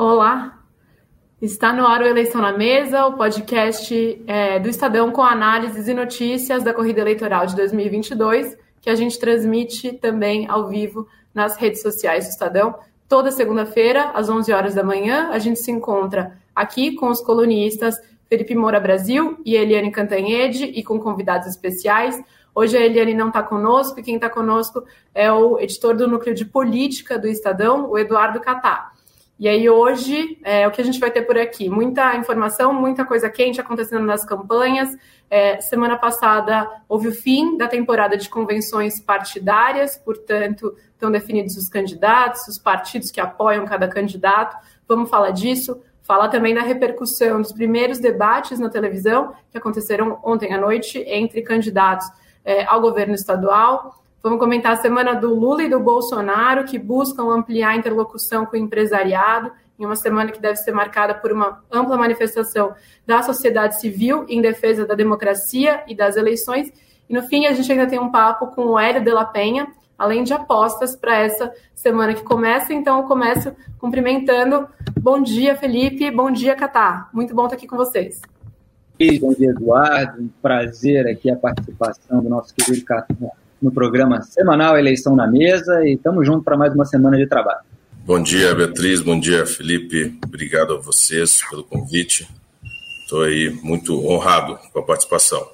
Olá, está no ar o Eleição na Mesa, o podcast é, do Estadão com análises e notícias da corrida eleitoral de 2022, que a gente transmite também ao vivo nas redes sociais do Estadão. Toda segunda-feira, às 11 horas da manhã, a gente se encontra aqui com os colunistas Felipe Moura Brasil e Eliane Cantanhede e com convidados especiais. Hoje a Eliane não está conosco e quem está conosco é o editor do Núcleo de Política do Estadão, o Eduardo Catá. E aí hoje é o que a gente vai ter por aqui, muita informação, muita coisa quente acontecendo nas campanhas. É, semana passada houve o fim da temporada de convenções partidárias, portanto estão definidos os candidatos, os partidos que apoiam cada candidato. Vamos falar disso. Falar também da repercussão dos primeiros debates na televisão que aconteceram ontem à noite entre candidatos é, ao governo estadual. Vamos comentar a semana do Lula e do Bolsonaro, que buscam ampliar a interlocução com o empresariado, em uma semana que deve ser marcada por uma ampla manifestação da sociedade civil em defesa da democracia e das eleições. E no fim, a gente ainda tem um papo com o Hélio de la Penha, além de apostas para essa semana que começa. Então, eu começo cumprimentando. Bom dia, Felipe. Bom dia, Catá. Muito bom estar aqui com vocês. Bom dia, Eduardo. Um prazer aqui a participação do nosso querido Catá no programa semanal Eleição na Mesa e estamos juntos para mais uma semana de trabalho. Bom dia, Beatriz. Bom dia, Felipe. Obrigado a vocês pelo convite. Estou aí muito honrado com a participação.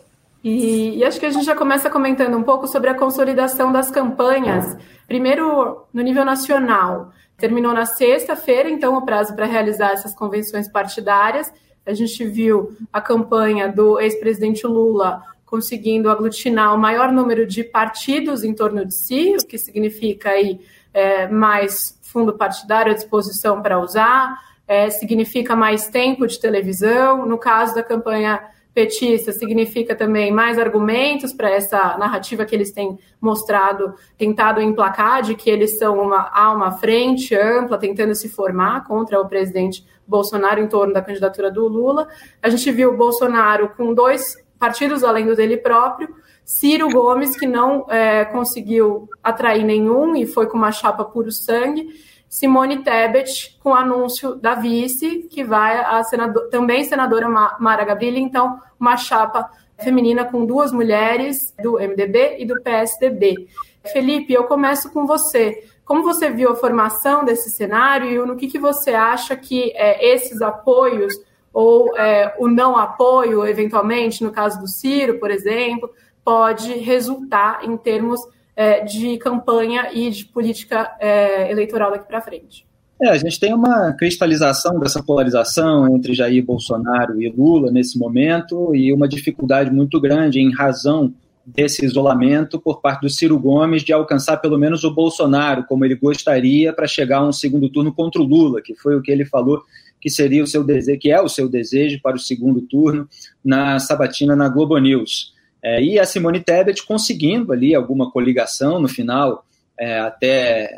E, e, acho que a gente já começa comentando um pouco sobre a consolidação das campanhas. Primeiro, no nível nacional. Terminou na sexta-feira, então, o prazo para realizar essas convenções partidárias. A gente viu a campanha do ex-presidente Lula conseguindo aglutinar o maior número de partidos em torno de si, o que significa aí é, mais fundo partidário à disposição para usar, é, significa mais tempo de televisão. No caso da campanha petista, significa também mais argumentos para essa narrativa que eles têm mostrado, tentado emplacar, de que eles são uma, uma frente ampla tentando se formar contra o presidente Bolsonaro em torno da candidatura do Lula. A gente viu o Bolsonaro com dois partidos além do dele próprio. Ciro Gomes, que não é, conseguiu atrair nenhum e foi com uma chapa puro sangue. Simone Tebet, com anúncio da vice, que vai a senador, também senadora Mara Gabrilli, então uma chapa feminina com duas mulheres do MDB e do PSDB. Felipe, eu começo com você. Como você viu a formação desse cenário e no que, que você acha que é, esses apoios ou é, o não apoio, eventualmente, no caso do Ciro, por exemplo, pode resultar em termos é, de campanha e de política é, eleitoral daqui para frente. É, a gente tem uma cristalização dessa polarização entre Jair Bolsonaro e Lula nesse momento e uma dificuldade muito grande em razão desse isolamento por parte do Ciro Gomes de alcançar pelo menos o Bolsonaro como ele gostaria para chegar a um segundo turno contra o Lula, que foi o que ele falou que seria o seu desejo, que é o seu desejo para o segundo turno na sabatina na Globo News. É, e a Simone Tebet conseguindo ali alguma coligação no final, é, até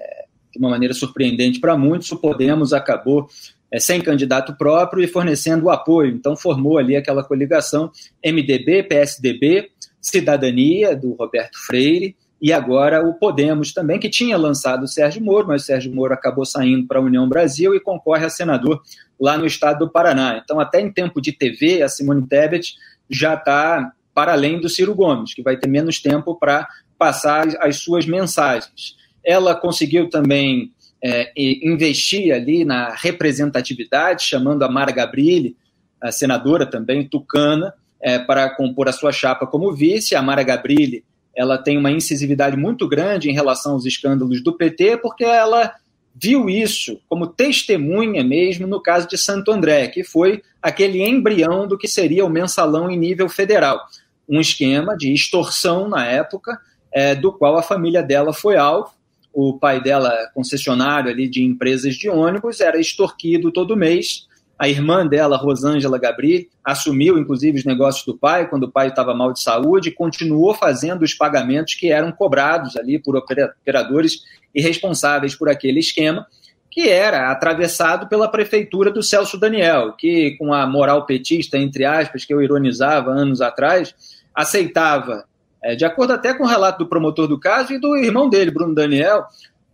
de uma maneira surpreendente para muitos, o Podemos acabou é, sem candidato próprio e fornecendo apoio. Então formou ali aquela coligação MDB, PSDB, Cidadania, do Roberto Freire, e agora o Podemos também, que tinha lançado o Sérgio Moro, mas o Sérgio Moro acabou saindo para a União Brasil e concorre a senador lá no estado do Paraná. Então, até em tempo de TV, a Simone Tebet já está para além do Ciro Gomes, que vai ter menos tempo para passar as suas mensagens. Ela conseguiu também é, investir ali na representatividade, chamando a Mara Gabrilli, a senadora também, tucana, é, para compor a sua chapa como vice. A Mara Gabrilli ela tem uma incisividade muito grande em relação aos escândalos do PT, porque ela viu isso como testemunha mesmo no caso de Santo André, que foi aquele embrião do que seria o mensalão em nível federal. Um esquema de extorsão na época, é, do qual a família dela foi alvo. O pai dela, concessionário ali de empresas de ônibus, era extorquido todo mês a irmã dela, Rosângela Gabri, assumiu inclusive os negócios do pai quando o pai estava mal de saúde e continuou fazendo os pagamentos que eram cobrados ali por operadores e responsáveis por aquele esquema, que era atravessado pela prefeitura do Celso Daniel, que com a moral petista, entre aspas, que eu ironizava anos atrás, aceitava, é, de acordo até com o relato do promotor do caso e do irmão dele, Bruno Daniel,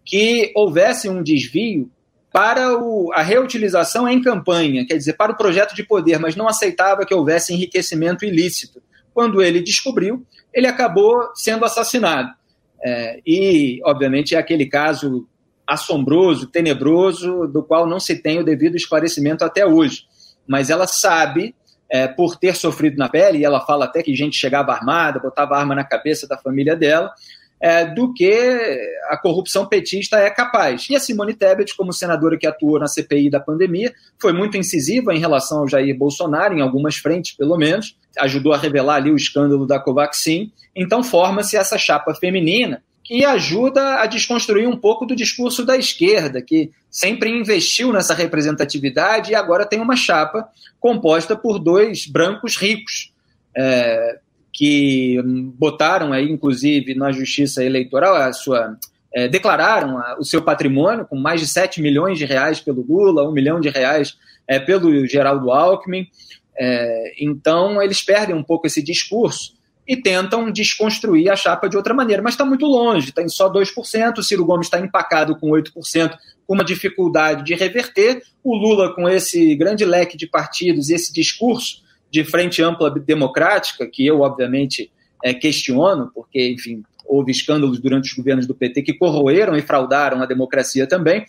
que houvesse um desvio para o, a reutilização em campanha, quer dizer, para o projeto de poder, mas não aceitava que houvesse enriquecimento ilícito. Quando ele descobriu, ele acabou sendo assassinado. É, e, obviamente, é aquele caso assombroso, tenebroso, do qual não se tem o devido esclarecimento até hoje. Mas ela sabe, é, por ter sofrido na pele, e ela fala até que gente chegava armada, botava arma na cabeça da família dela, é, do que a corrupção petista é capaz. E a Simone Tebet, como senadora que atuou na CPI da pandemia, foi muito incisiva em relação ao Jair Bolsonaro, em algumas frentes, pelo menos, ajudou a revelar ali o escândalo da Covaxin. Então forma-se essa chapa feminina que ajuda a desconstruir um pouco do discurso da esquerda, que sempre investiu nessa representatividade e agora tem uma chapa composta por dois brancos ricos. É, que botaram aí, inclusive, na justiça eleitoral, a sua. É, declararam a, o seu patrimônio com mais de 7 milhões de reais pelo Lula, 1 milhão de reais é, pelo Geraldo Alckmin. É, então, eles perdem um pouco esse discurso e tentam desconstruir a chapa de outra maneira, mas está muito longe, está em só 2%, o Ciro Gomes está empacado com 8%, com uma dificuldade de reverter, o Lula com esse grande leque de partidos e esse discurso de frente ampla democrática, que eu, obviamente, é, questiono, porque, enfim, houve escândalos durante os governos do PT que corroeram e fraudaram a democracia também,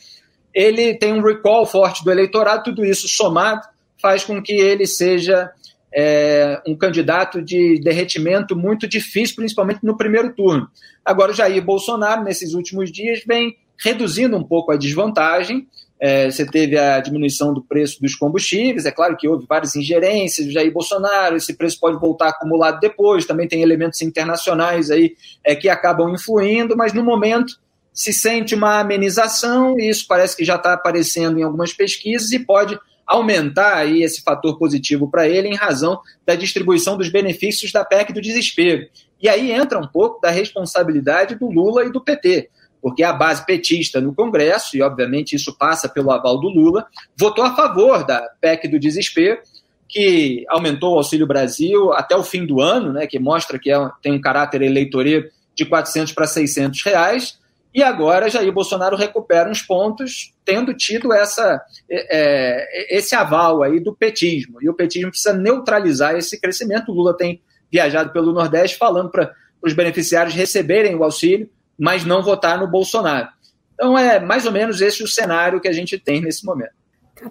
ele tem um recall forte do eleitorado, tudo isso somado faz com que ele seja é, um candidato de derretimento muito difícil, principalmente no primeiro turno. Agora, o Jair Bolsonaro, nesses últimos dias, vem reduzindo um pouco a desvantagem, é, você teve a diminuição do preço dos combustíveis, é claro que houve várias ingerências, Jair Bolsonaro, esse preço pode voltar acumulado depois, também tem elementos internacionais aí é, que acabam influindo, mas no momento se sente uma amenização, e isso parece que já está aparecendo em algumas pesquisas e pode aumentar aí esse fator positivo para ele em razão da distribuição dos benefícios da PEC do desespero. E aí entra um pouco da responsabilidade do Lula e do PT porque a base petista no Congresso, e obviamente isso passa pelo aval do Lula, votou a favor da PEC do desespero, que aumentou o Auxílio Brasil até o fim do ano, né, que mostra que é, tem um caráter eleitoreiro de 400 para 600 reais, e agora Jair Bolsonaro recupera uns pontos, tendo tido essa, é, é esse aval aí do petismo. E o petismo precisa neutralizar esse crescimento. O Lula tem viajado pelo Nordeste falando para os beneficiários receberem o auxílio, mas não votar no Bolsonaro. Então é mais ou menos esse o cenário que a gente tem nesse momento.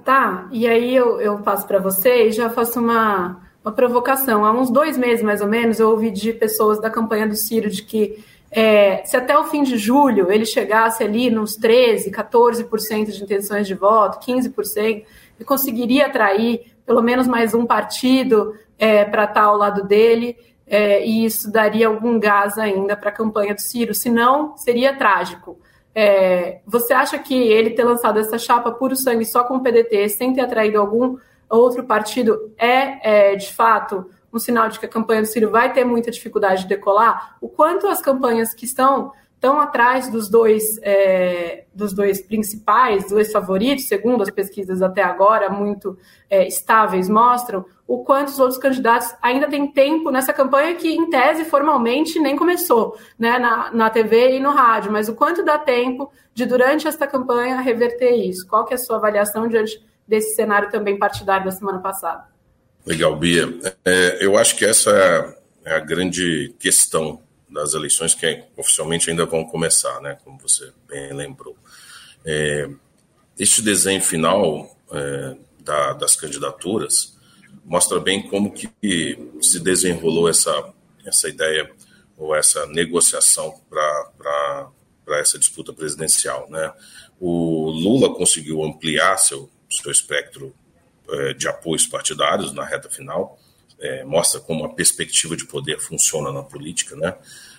Tá, e aí eu, eu passo para você e já faço uma, uma provocação. Há uns dois meses, mais ou menos, eu ouvi de pessoas da campanha do Ciro de que é, se até o fim de julho ele chegasse ali nos 13%, 14% de intenções de voto, 15%, ele conseguiria atrair pelo menos mais um partido é, para estar ao lado dele é, e isso daria algum gás ainda para a campanha do Ciro, senão seria trágico. É, você acha que ele ter lançado essa chapa puro sangue só com o PDT, sem ter atraído algum outro partido, é, é de fato um sinal de que a campanha do Ciro vai ter muita dificuldade de decolar? O quanto as campanhas que estão tão atrás dos dois, é, dos dois principais, dois favoritos, segundo as pesquisas até agora, muito é, estáveis, mostram o quanto os outros candidatos ainda têm tempo nessa campanha que, em tese, formalmente nem começou né, na, na TV e no rádio, mas o quanto dá tempo de, durante esta campanha, reverter isso? Qual que é a sua avaliação diante desse cenário também partidário da semana passada? Legal, Bia. É, eu acho que essa é a grande questão das eleições que oficialmente ainda vão começar, né, como você bem lembrou. É, este desenho final é, da, das candidaturas mostra bem como que se desenrolou essa, essa ideia ou essa negociação para essa disputa presidencial. Né? O Lula conseguiu ampliar seu, seu espectro é, de apoios partidários na reta final, é, mostra como a perspectiva de poder funciona na política, né?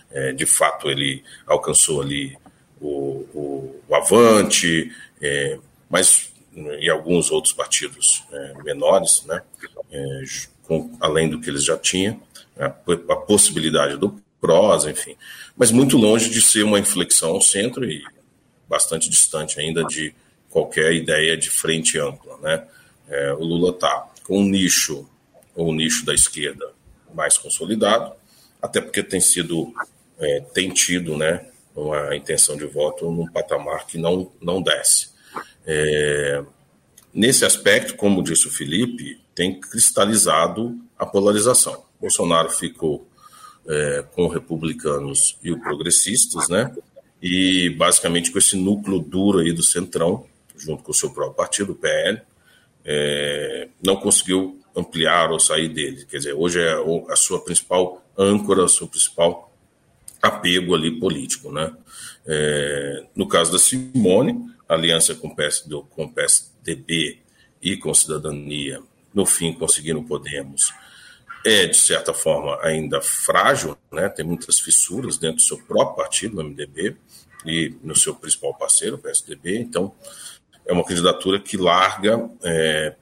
É, de fato, ele alcançou ali o, o, o Avante, é, mas e alguns outros partidos é, menores, né? É, com, além do que eles já tinham, a, a possibilidade do PROS, enfim, mas muito longe de ser uma inflexão ao centro e bastante distante ainda de qualquer ideia de frente ampla, né? É, o Lula está com um nicho, um nicho da esquerda mais consolidado, até porque tem sido, é, tem tido, né, uma intenção de voto num patamar que não, não desce. É, nesse aspecto, como disse o Felipe, tem cristalizado a polarização. Bolsonaro ficou é, com republicanos e os progressistas, né? E basicamente com esse núcleo duro aí do Centrão, junto com o seu próprio partido, o PL, é, não conseguiu ampliar ou sair dele. Quer dizer, hoje é a sua principal âncora, o seu principal apego ali político, né? É, no caso da Simone, aliança com o, PSD, com o PSDB e com Cidadania, no fim conseguiram Podemos, é, de certa forma, ainda frágil, né? tem muitas fissuras dentro do seu próprio partido, no MDB, e no seu principal parceiro, o PSDB. Então, é uma candidatura que larga, é,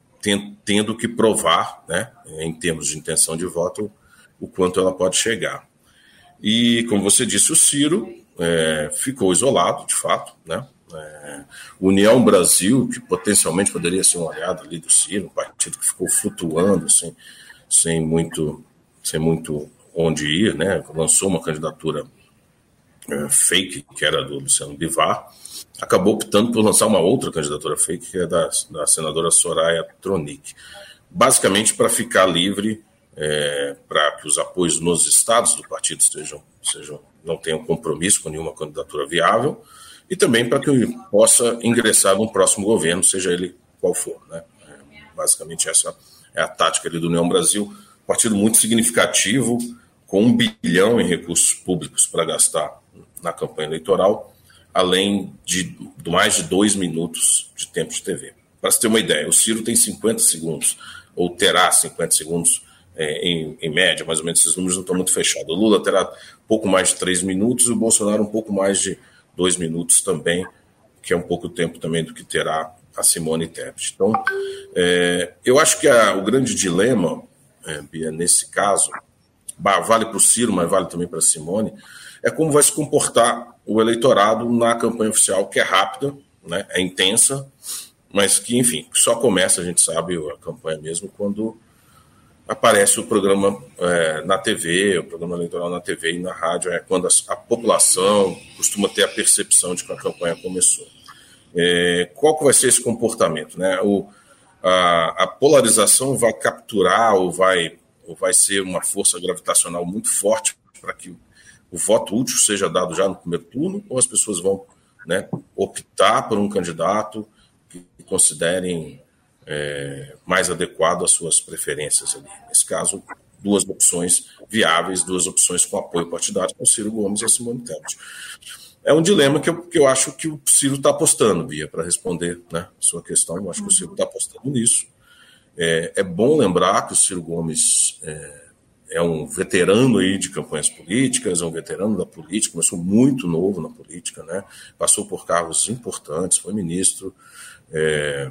tendo que provar, né, em termos de intenção de voto, o quanto ela pode chegar. E, como você disse, o Ciro é, ficou isolado, de fato, né? É, União Brasil, que potencialmente poderia ser um aliado ali do Ciro, um partido que ficou flutuando, sem, sem, muito, sem muito onde ir, né? lançou uma candidatura é, fake, que era do Luciano Bivar, acabou optando por lançar uma outra candidatura fake, que é da, da senadora Soraya Tronic, basicamente para ficar livre é, para que os apoios nos estados do partido sejam, sejam não tenham compromisso com nenhuma candidatura viável e também para que possa ingressar no próximo governo, seja ele qual for. Né? É, basicamente, essa é a tática ali do União Brasil. Partido muito significativo, com um bilhão em recursos públicos para gastar na campanha eleitoral, além de mais de dois minutos de tempo de TV. Para você ter uma ideia, o Ciro tem 50 segundos, ou terá 50 segundos é, em, em, média, mais ou menos, esses números não estão muito fechados. O Lula terá pouco mais de três minutos e o Bolsonaro um pouco mais de dois minutos também, que é um pouco tempo também do que terá a Simone Tebet. Então, é, eu acho que a, o grande dilema, é, Bia, nesse caso, vale para o Ciro, mas vale também para a Simone, é como vai se comportar o eleitorado na campanha oficial, que é rápida, né, é intensa, mas que, enfim, só começa, a gente sabe, a campanha mesmo, quando aparece o programa é, na TV, o programa eleitoral na TV e na rádio, é quando a, a população costuma ter a percepção de que a campanha começou. É, qual que vai ser esse comportamento? Né? O, a, a, polarização vai capturar ou vai, ou vai ser uma força gravitacional muito forte para que o voto útil seja dado já no primeiro turno, ou as pessoas vão né, optar por um candidato que considerem é, mais adequado às suas preferências ali. Nesse caso, duas opções viáveis, duas opções com apoio partidário, com Ciro Gomes e Simone Tebet. É um dilema que eu, que eu acho que o Ciro está apostando, Bia, para responder né, a sua questão. Eu acho que o Ciro está apostando nisso. É, é, bom lembrar que o Ciro Gomes é, é, um veterano aí de campanhas políticas, é um veterano da política, começou muito novo na política, né? passou por cargos importantes, foi ministro, é,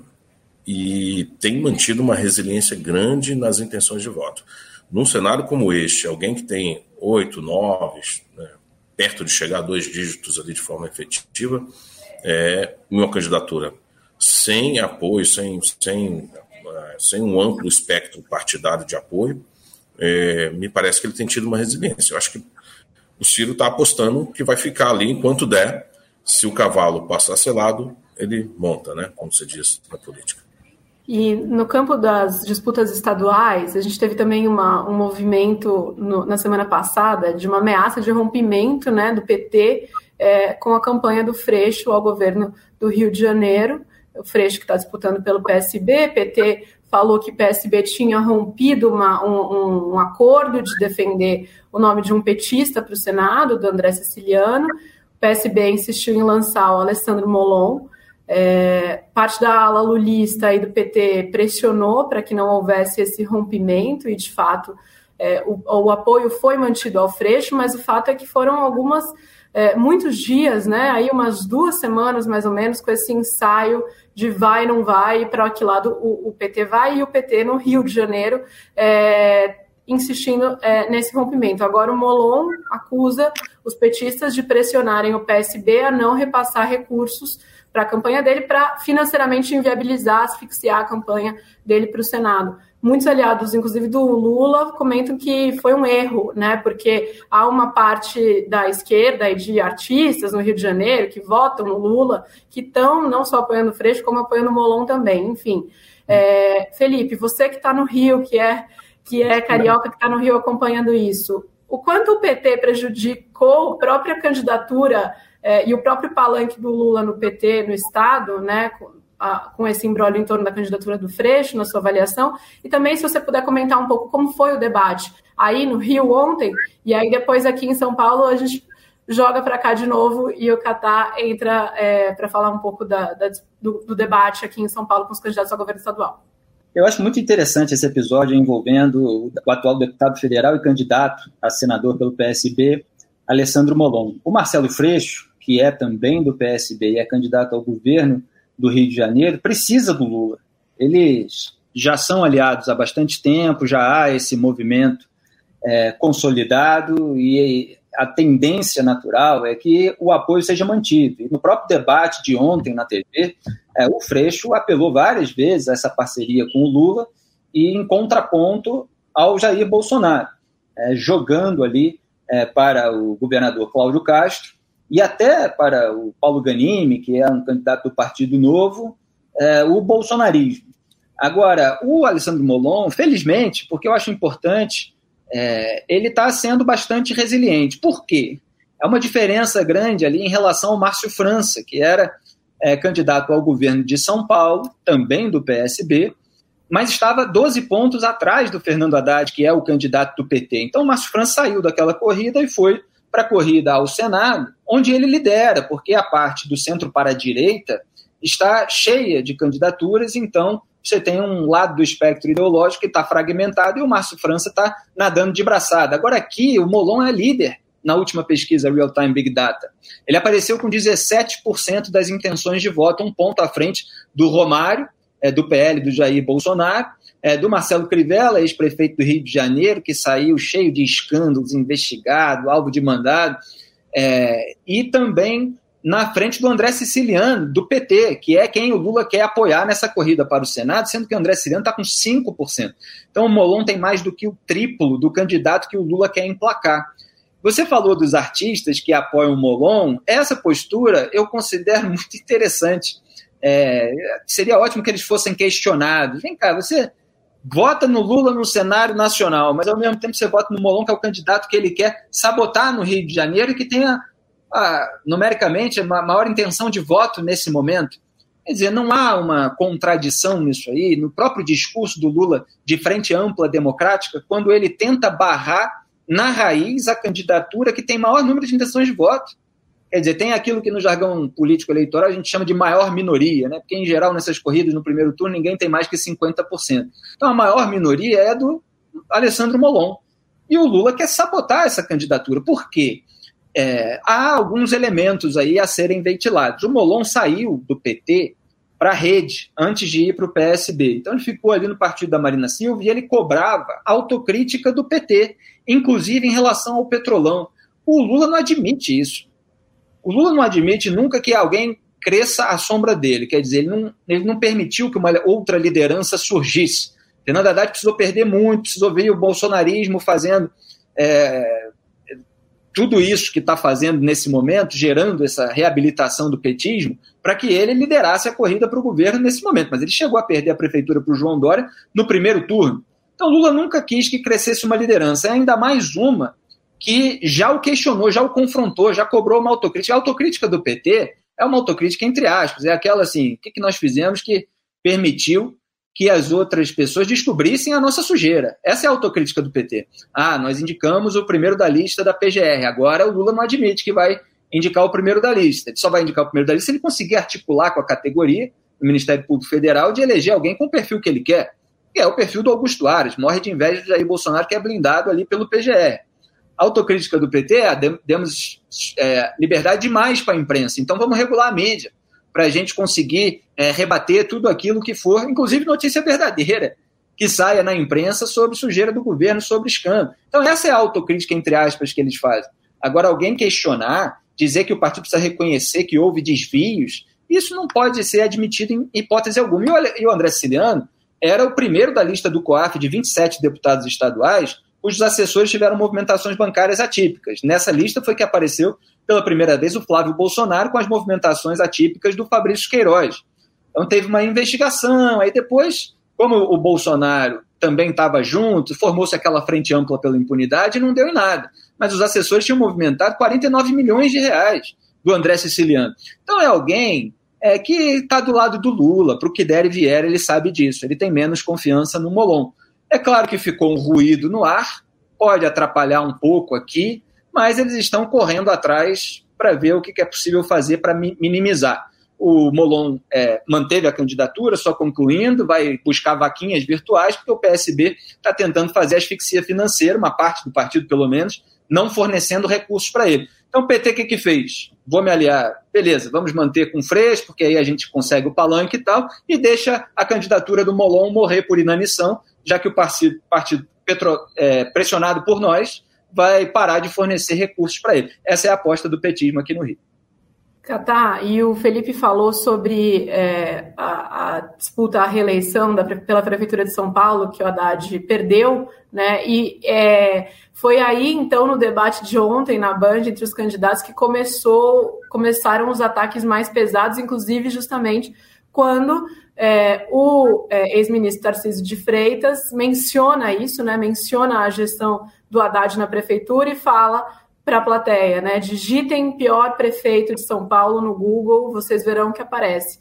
e tem mantido uma resiliência grande nas intenções de voto. Num cenário como este, alguém que tem oito, nove, né, perto de chegar a dois dígitos ali de forma efetiva, é uma candidatura sem apoio, sem, sem, é, sem um amplo espectro partidário de apoio, é, me parece que ele tem tido uma resiliência. Eu acho que o Ciro está apostando que vai ficar ali enquanto der. Se o cavalo passar selado, ele monta, né? Como se diz na política. E no campo das disputas estaduais, a gente teve também uma, um movimento no, na semana passada de uma ameaça de rompimento né, do PT é, com a campanha do Freixo ao governo do Rio de Janeiro. O Freixo que está disputando pelo PSB, PT falou que PSB tinha rompido uma, um, um, acordo de defender o nome de um petista para o Senado, do André Siciliano. O PSB insistiu em lançar o Alessandro Molon, é, parte da ala lulista e do PT pressionou para que não houvesse esse rompimento e, de fato, é, o, o, apoio foi mantido ao Freixo, mas o fato é que foram algumas, é, muitos dias, né, aí umas duas semanas mais ou menos, com esse ensaio de vai, não vai, para que lado o, o, PT vai, e o PT no Rio de Janeiro é, insistindo é, nesse rompimento. Agora o Molon acusa os petistas de pressionarem o PSB a não repassar recursos para a campanha dele, para financeiramente inviabilizar, asfixiar a campanha dele para o Senado. Muitos aliados, inclusive do Lula, comentam que foi um erro, né? Porque há uma parte da esquerda e de artistas no Rio de Janeiro que votam no Lula, que estão não só apoiando o Freixo, como apoiando o Molon também. Enfim, é, Felipe, você que está no Rio, que é que é carioca, que está no Rio acompanhando isso, o quanto o PT prejudicou a própria candidatura é, e o próprio palanque do Lula no PT, no Estado, né, com, a, com esse embrólio em torno da candidatura do Freixo, na sua avaliação, e também se você puder comentar um pouco como foi o debate aí no Rio ontem, e aí depois aqui em São Paulo a gente joga para cá de novo e o Catar entra é, para falar um pouco da, da, do, do debate aqui em São Paulo com os candidatos ao governo estadual. Eu acho muito interessante esse episódio envolvendo o atual deputado federal e candidato a senador pelo PSB, Alessandro Molon. O Marcelo Freixo, que é também do PSB e é candidato ao governo do Rio de Janeiro, precisa do Lula. Eles já são aliados há bastante tempo, já há esse movimento é, consolidado e a tendência natural é que o apoio seja mantido. E no próprio debate de ontem na TV, é, o Freixo apelou várias vezes a essa parceria com o Lula e em contraponto ao Jair Bolsonaro, é, jogando ali é, para o governador Cláudio Castro e até para o Paulo Ganimi, que é um candidato do Partido Novo, é, o bolsonarismo. Agora, o Alessandro Molon, felizmente, porque eu acho importante é, ele está sendo bastante resiliente. Por quê? É uma diferença grande ali em relação ao Márcio França, que era é, candidato ao governo de São Paulo, também do PSB, mas estava 12 pontos atrás do Fernando Haddad, que é o candidato do PT. Então, o Márcio França saiu daquela corrida e foi para a corrida ao Senado, onde ele lidera, porque a parte do centro para a direita está cheia de candidaturas, então você tem um lado do espectro ideológico que está fragmentado e o Márcio França está nadando de braçada. Agora aqui o Molon é líder na última pesquisa Real Time Big Data. Ele apareceu com 17% das intenções de voto, um ponto à frente do Romário, é, do PL do Jair Bolsonaro, é, do Marcelo Crivella, ex-prefeito do Rio de Janeiro, que saiu cheio de escândalos, investigado, alvo de mandado, é, e também na frente do André Siciliano, do PT, que é quem o Lula quer apoiar nessa corrida para o Senado, sendo que o André Siciliano está com 5%. Então o Molon tem mais do que o triplo do candidato que o Lula quer emplacar. Você falou dos artistas que apoiam o Molon, essa postura eu considero muito interessante. É, seria ótimo que eles fossem questionados. Vem cá, você vota no Lula no cenário nacional, mas ao mesmo tempo você vota no Molon, que é o candidato que ele quer sabotar no Rio de Janeiro e que tenha numericamente, a maior intenção de voto nesse momento. Quer dizer, não há uma contradição nisso aí. No próprio discurso do Lula de frente ampla democrática, quando ele tenta barrar na raiz a candidatura que tem maior número de intenções de voto. Quer dizer, tem aquilo que no jargão político eleitoral a gente chama de maior minoria, né? porque em geral nessas corridas no primeiro turno ninguém tem mais que 50%. Então a maior minoria é do Alessandro Molon. E o Lula quer sabotar essa candidatura. Por quê? É, há alguns elementos aí a serem ventilados. O Molon saiu do PT para a rede antes de ir para o PSB. Então ele ficou ali no partido da Marina Silva e ele cobrava autocrítica do PT, inclusive em relação ao petrolão. O Lula não admite isso. O Lula não admite nunca que alguém cresça à sombra dele. Quer dizer, ele não, ele não permitiu que uma outra liderança surgisse. Fernando Haddad precisou perder muito, precisou ver o bolsonarismo fazendo é, tudo isso que está fazendo nesse momento, gerando essa reabilitação do petismo, para que ele liderasse a corrida para o governo nesse momento. Mas ele chegou a perder a prefeitura para o João Dória no primeiro turno. Então Lula nunca quis que crescesse uma liderança, é ainda mais uma que já o questionou, já o confrontou, já cobrou uma autocrítica. A autocrítica do PT é uma autocrítica entre aspas, é aquela assim, o que, que nós fizemos que permitiu que as outras pessoas descobrissem a nossa sujeira. Essa é a autocrítica do PT. Ah, nós indicamos o primeiro da lista da PGR. Agora o Lula não admite que vai indicar o primeiro da lista. Ele só vai indicar o primeiro da lista se ele conseguir articular com a categoria do Ministério Público Federal de eleger alguém com o perfil que ele quer. Que é o perfil do Augusto Ares. Morre de inveja de Jair Bolsonaro, que é blindado ali pelo PGR. A autocrítica do PT é demos é, liberdade demais para a imprensa, então vamos regular a mídia para a gente conseguir é, rebater tudo aquilo que for, inclusive notícia verdadeira, que saia na imprensa sobre sujeira do governo, sobre escândalo. Então, essa é a autocrítica, entre aspas, que eles fazem. Agora, alguém questionar, dizer que o partido precisa reconhecer que houve desvios Isso não pode ser admitido em hipótese alguma. E o André Siciliano era o primeiro da lista do COAF de 27 deputados estaduais cujos assessores tiveram movimentações bancárias atípicas. Nessa lista foi que apareceu pela primeira vez o Flávio Bolsonaro com as movimentações atípicas do Fabrício Queiroz. Então teve uma investigação, aí depois, como o Bolsonaro também estava junto, formou-se aquela frente ampla pela impunidade e não deu em nada. Mas os assessores tinham movimentado 49 milhões de reais do André Siciliano. Então é alguém é, que está do lado do Lula, para o que der e vier, ele sabe disso. Ele tem menos confiança no Molon. É claro que ficou um ruído no ar, pode atrapalhar um pouco aqui, mas eles estão correndo atrás para ver o que é possível fazer para minimizar. O Molon é, manteve a candidatura, só concluindo, vai buscar vaquinhas virtuais, porque o PSB está tentando fazer asfixia financeira, uma parte do partido, pelo menos, não fornecendo recursos para ele. Então, o PT o que, que fez? Vou me aliar, beleza, vamos manter com Freixo, porque aí a gente consegue o palanque e tal, e deixa a candidatura do Molon morrer por inanição, já que o partido, partido petro, é, pressionado por nós vai parar de fornecer recursos para ele. Essa é a aposta do petismo aqui no Rio. Tá, e o Felipe falou sobre é, a, a, disputa à reeleição da, pela Prefeitura de São Paulo, que o Haddad perdeu, né? E é, foi aí, então, no debate de ontem na Band, entre os candidatos, que começou, começaram os ataques mais pesados, inclusive justamente quando é, o é, ex-ministro Tarcísio de Freitas menciona isso, né, menciona a gestão do Haddad na prefeitura e fala para a plateia, né, digitem pior prefeito de São Paulo no Google, vocês verão que aparece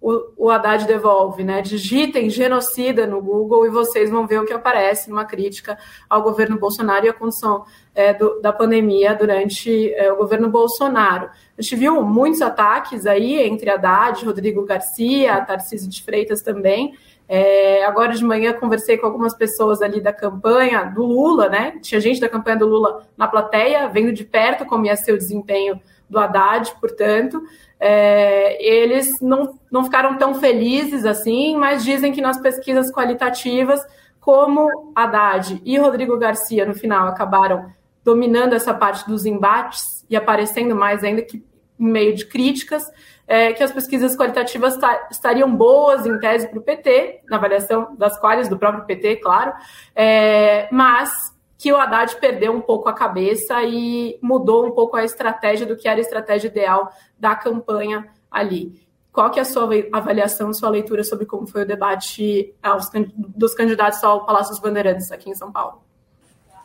o, o Haddad devolve, né? Digitem genocida no Google e vocês vão ver o que aparece numa crítica ao governo Bolsonaro e à condição é, do, da pandemia durante é, o governo Bolsonaro. A gente viu muitos ataques aí entre Haddad, Rodrigo Garcia, Tarcísio de Freitas também. É, agora de manhã conversei com algumas pessoas ali da campanha do Lula, né? Tinha gente da campanha do Lula na plateia, vendo de perto como ia ser o desempenho do Haddad, portanto é, eles não, não ficaram tão felizes assim, mas dizem que nas pesquisas qualitativas, como Haddad e Rodrigo Garcia, no final, acabaram dominando essa parte dos embates e aparecendo mais ainda que em meio de críticas, é, que as pesquisas qualitativas estariam boas em tese para o PT, na avaliação das quais do próprio PT, claro, é, mas que o Haddad perdeu um pouco a cabeça e mudou um pouco a estratégia do que era a estratégia ideal da campanha ali. Qual que é a sua avaliação, sua leitura sobre como foi o debate aos, dos candidatos ao Palácio dos Bandeirantes aqui em São Paulo?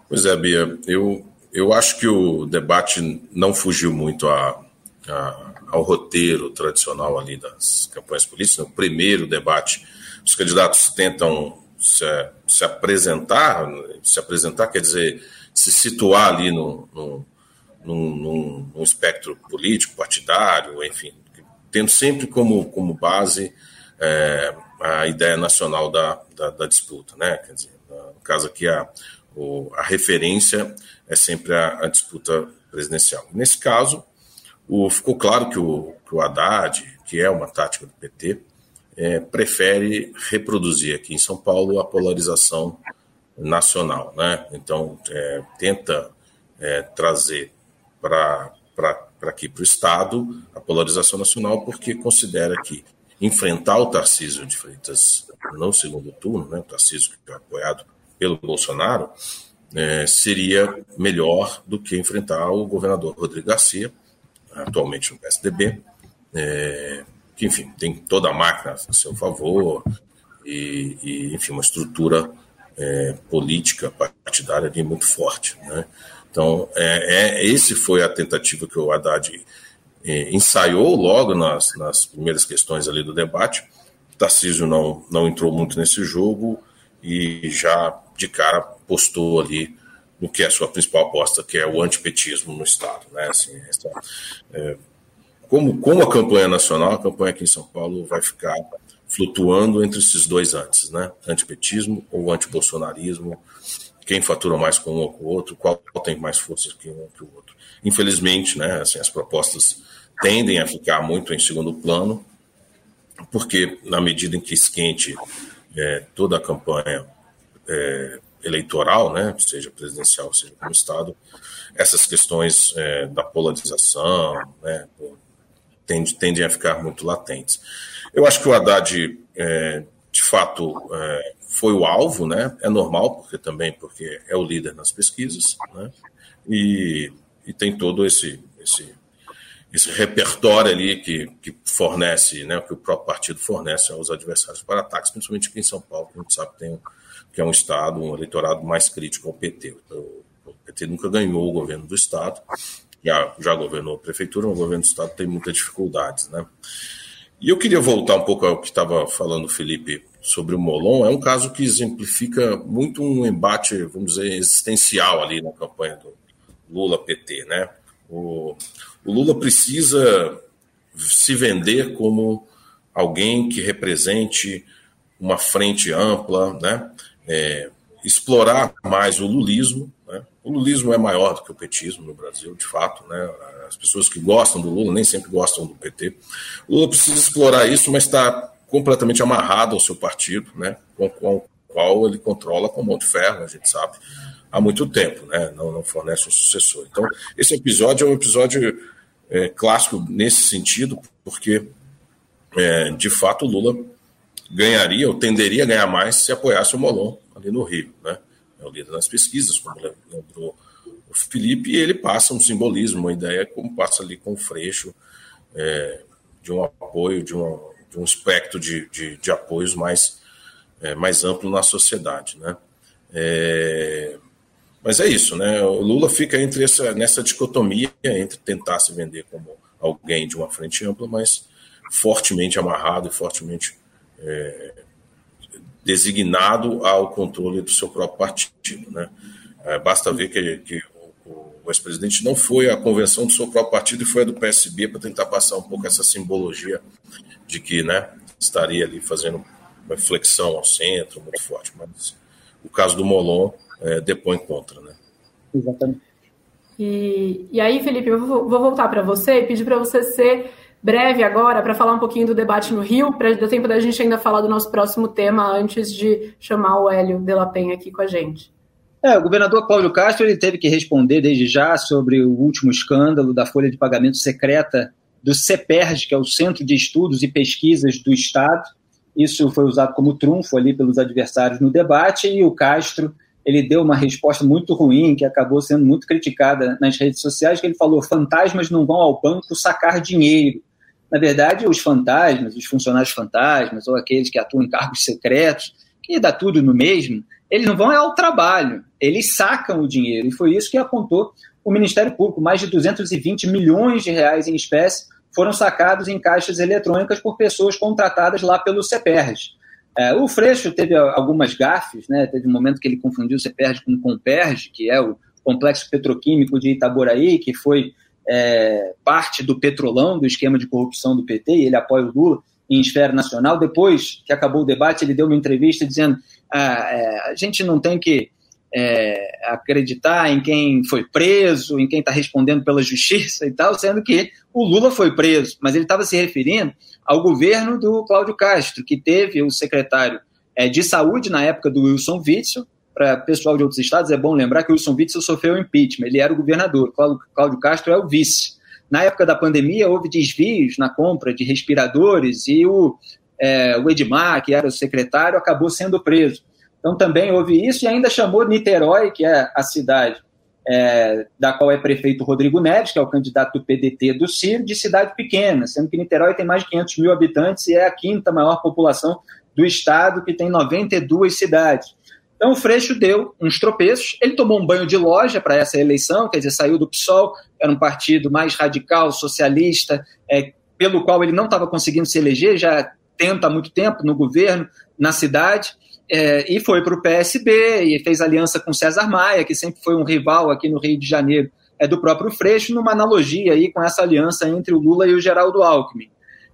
Pois é, Bia, eu, eu acho que o debate não fugiu muito a, a, ao roteiro tradicional ali das campanhas políticas. No primeiro debate, os candidatos tentam se, se apresentar, se apresentar quer dizer se situar ali no, no, no espectro político, partidário, enfim, tendo sempre como, como base é, a ideia nacional da, da, da, disputa, né? Quer dizer, no caso aqui a, o, a referência é sempre a, a disputa presidencial. Nesse caso, o, ficou claro que o, que o Haddad, que é uma tática do PT, é, prefere reproduzir aqui em São Paulo a polarização nacional, né? Então é, tenta é, trazer para aqui para o Estado a polarização nacional porque considera que enfrentar o Tarcísio de Freitas no segundo turno, né? O Tarcísio que é apoiado pelo Bolsonaro é, seria melhor do que enfrentar o governador Rodrigo Garcia, atualmente no PSDB, é, que, enfim, tem toda a máquina a seu favor e, e enfim, uma estrutura é, política partidária ali muito forte, né? Então, é, é, esse foi a tentativa que o Haddad é, ensaiou logo nas, nas primeiras questões ali do debate. Tarcísio não, não entrou muito nesse jogo e já de cara postou ali no que é a sua principal aposta, que é o antipetismo no Estado. Né? Assim, essa, é, como, como a campanha nacional, a campanha aqui em São Paulo vai ficar flutuando entre esses dois antes, né? Antipetismo ou antibolsonarismo, quem fatura mais com um ou com o outro, qual tem mais força que um ou que o outro. Infelizmente, né, assim, as propostas tendem a ficar muito em segundo plano, porque na medida em que esquente é, toda a campanha é, eleitoral, né, seja presidencial, seja como Estado, essas questões é, da polarização, né, tendem, tendem a ficar muito latentes. Eu acho que o Haddad, é, de fato, é, foi o alvo, né? É normal, porque também porque é o líder nas pesquisas, né? E, e tem todo esse, esse, esse repertório ali que, que fornece, né? Que o próprio partido fornece aos adversários para ataques, principalmente aqui em São Paulo, que a gente sabe tem, que é um estado, um eleitorado mais crítico ao PT. O PT nunca ganhou o governo do estado, já, já governou a prefeitura, o governo do estado tem muitas dificuldades, né? E eu queria voltar um pouco ao que estava falando o Felipe sobre o Molon. É um caso que exemplifica muito um embate, vamos dizer, existencial ali na campanha do Lula-PT, né? O, o Lula precisa se vender como alguém que represente uma frente ampla, né? É, explorar mais o lulismo. Né? O lulismo é maior do que o petismo no Brasil, de fato. Né? As pessoas que gostam do Lula nem sempre gostam do PT. O Lula precisa explorar isso, mas está completamente amarrado ao seu partido, né? com, com o qual ele controla com mão de ferro, a gente sabe, há muito tempo. Né? Não, não fornece um sucessor. Então, esse episódio é um episódio é, clássico nesse sentido, porque, é, de fato, o Lula ganharia ou tenderia a ganhar mais se apoiasse o Molon ali no Rio, né? É o líder das pesquisas, como lembrou o Felipe, e ele passa um simbolismo, uma ideia como passa ali com o Freixo, é, de um apoio, de um, de um espectro de, de, de apoios mais, é, mais amplo na sociedade, né? É, mas é isso, né? O Lula fica entre essa, nessa dicotomia entre tentar se vender como alguém de uma frente ampla, mas fortemente amarrado e fortemente é, designado ao controle do seu próprio partido. Né? É, basta ver que, que o, o ex-presidente não foi à convenção do seu próprio partido e foi a do PSB para tentar passar um pouco essa simbologia de que né, estaria ali fazendo uma flexão ao centro muito forte. Mas o caso do Molon é, depõe contra. Né? Exatamente. E, e aí, Felipe, eu vou, vou voltar para você e pedir para você ser breve agora para falar um pouquinho do debate no Rio, para dar tempo da gente ainda falar do nosso próximo tema antes de chamar o Hélio de la Penha aqui com a gente. É, o governador Cláudio Castro ele teve que responder desde já sobre o último escândalo da folha de pagamento secreta do CEPERJ, que é o Centro de Estudos e Pesquisas do Estado. Isso foi usado como trunfo ali pelos adversários no debate e o Castro ele deu uma resposta muito ruim, que acabou sendo muito criticada nas redes sociais, que ele falou: fantasmas não vão ao banco sacar dinheiro. Na verdade, os fantasmas, os funcionários fantasmas, ou aqueles que atuam em cargos secretos, que dá tudo no mesmo, eles não vão ao trabalho, eles sacam o dinheiro. E foi isso que apontou o Ministério Público. Mais de 220 milhões de reais em espécie foram sacados em caixas eletrônicas por pessoas contratadas lá pelo CEPERS. É, o Freixo teve algumas gafes, né? teve um momento que ele confundiu o CEPERS com o Comperj, que é o complexo petroquímico de Itaboraí, que foi é, parte do petrolão, do esquema de corrupção do PT, e ele apoia o Lula em esfera nacional. Depois que acabou o debate, ele deu uma entrevista dizendo: ah, é, a gente não tem que é, acreditar em quem foi preso, em quem está respondendo pela justiça e tal, sendo que o Lula foi preso, mas ele estava se referindo ao governo do Cláudio Castro, que teve o secretário é, de saúde na época do Wilson Witzel, para pessoal de outros estados, é bom lembrar que o Wilson Witzel sofreu impeachment, ele era o governador, Cláudio Castro é o vice. Na época da pandemia, houve desvios na compra de respiradores e o, é, o Edmar, que era o secretário, acabou sendo preso. Então também houve isso e ainda chamou Niterói, que é a cidade é, da qual é prefeito Rodrigo Neves, que é o candidato do PDT do Ciro, de cidade pequena, sendo que Niterói tem mais de 500 mil habitantes e é a quinta maior população do estado, que tem 92 cidades. Então o Freixo deu uns tropeços, ele tomou um banho de loja para essa eleição, quer dizer, saiu do PSOL, era um partido mais radical, socialista, é, pelo qual ele não estava conseguindo se eleger, já tenta há muito tempo no governo, na cidade, é, e foi para o PSB e fez aliança com César Maia, que sempre foi um rival aqui no Rio de Janeiro, é do próprio Freixo, numa analogia aí com essa aliança entre o Lula e o Geraldo Alckmin.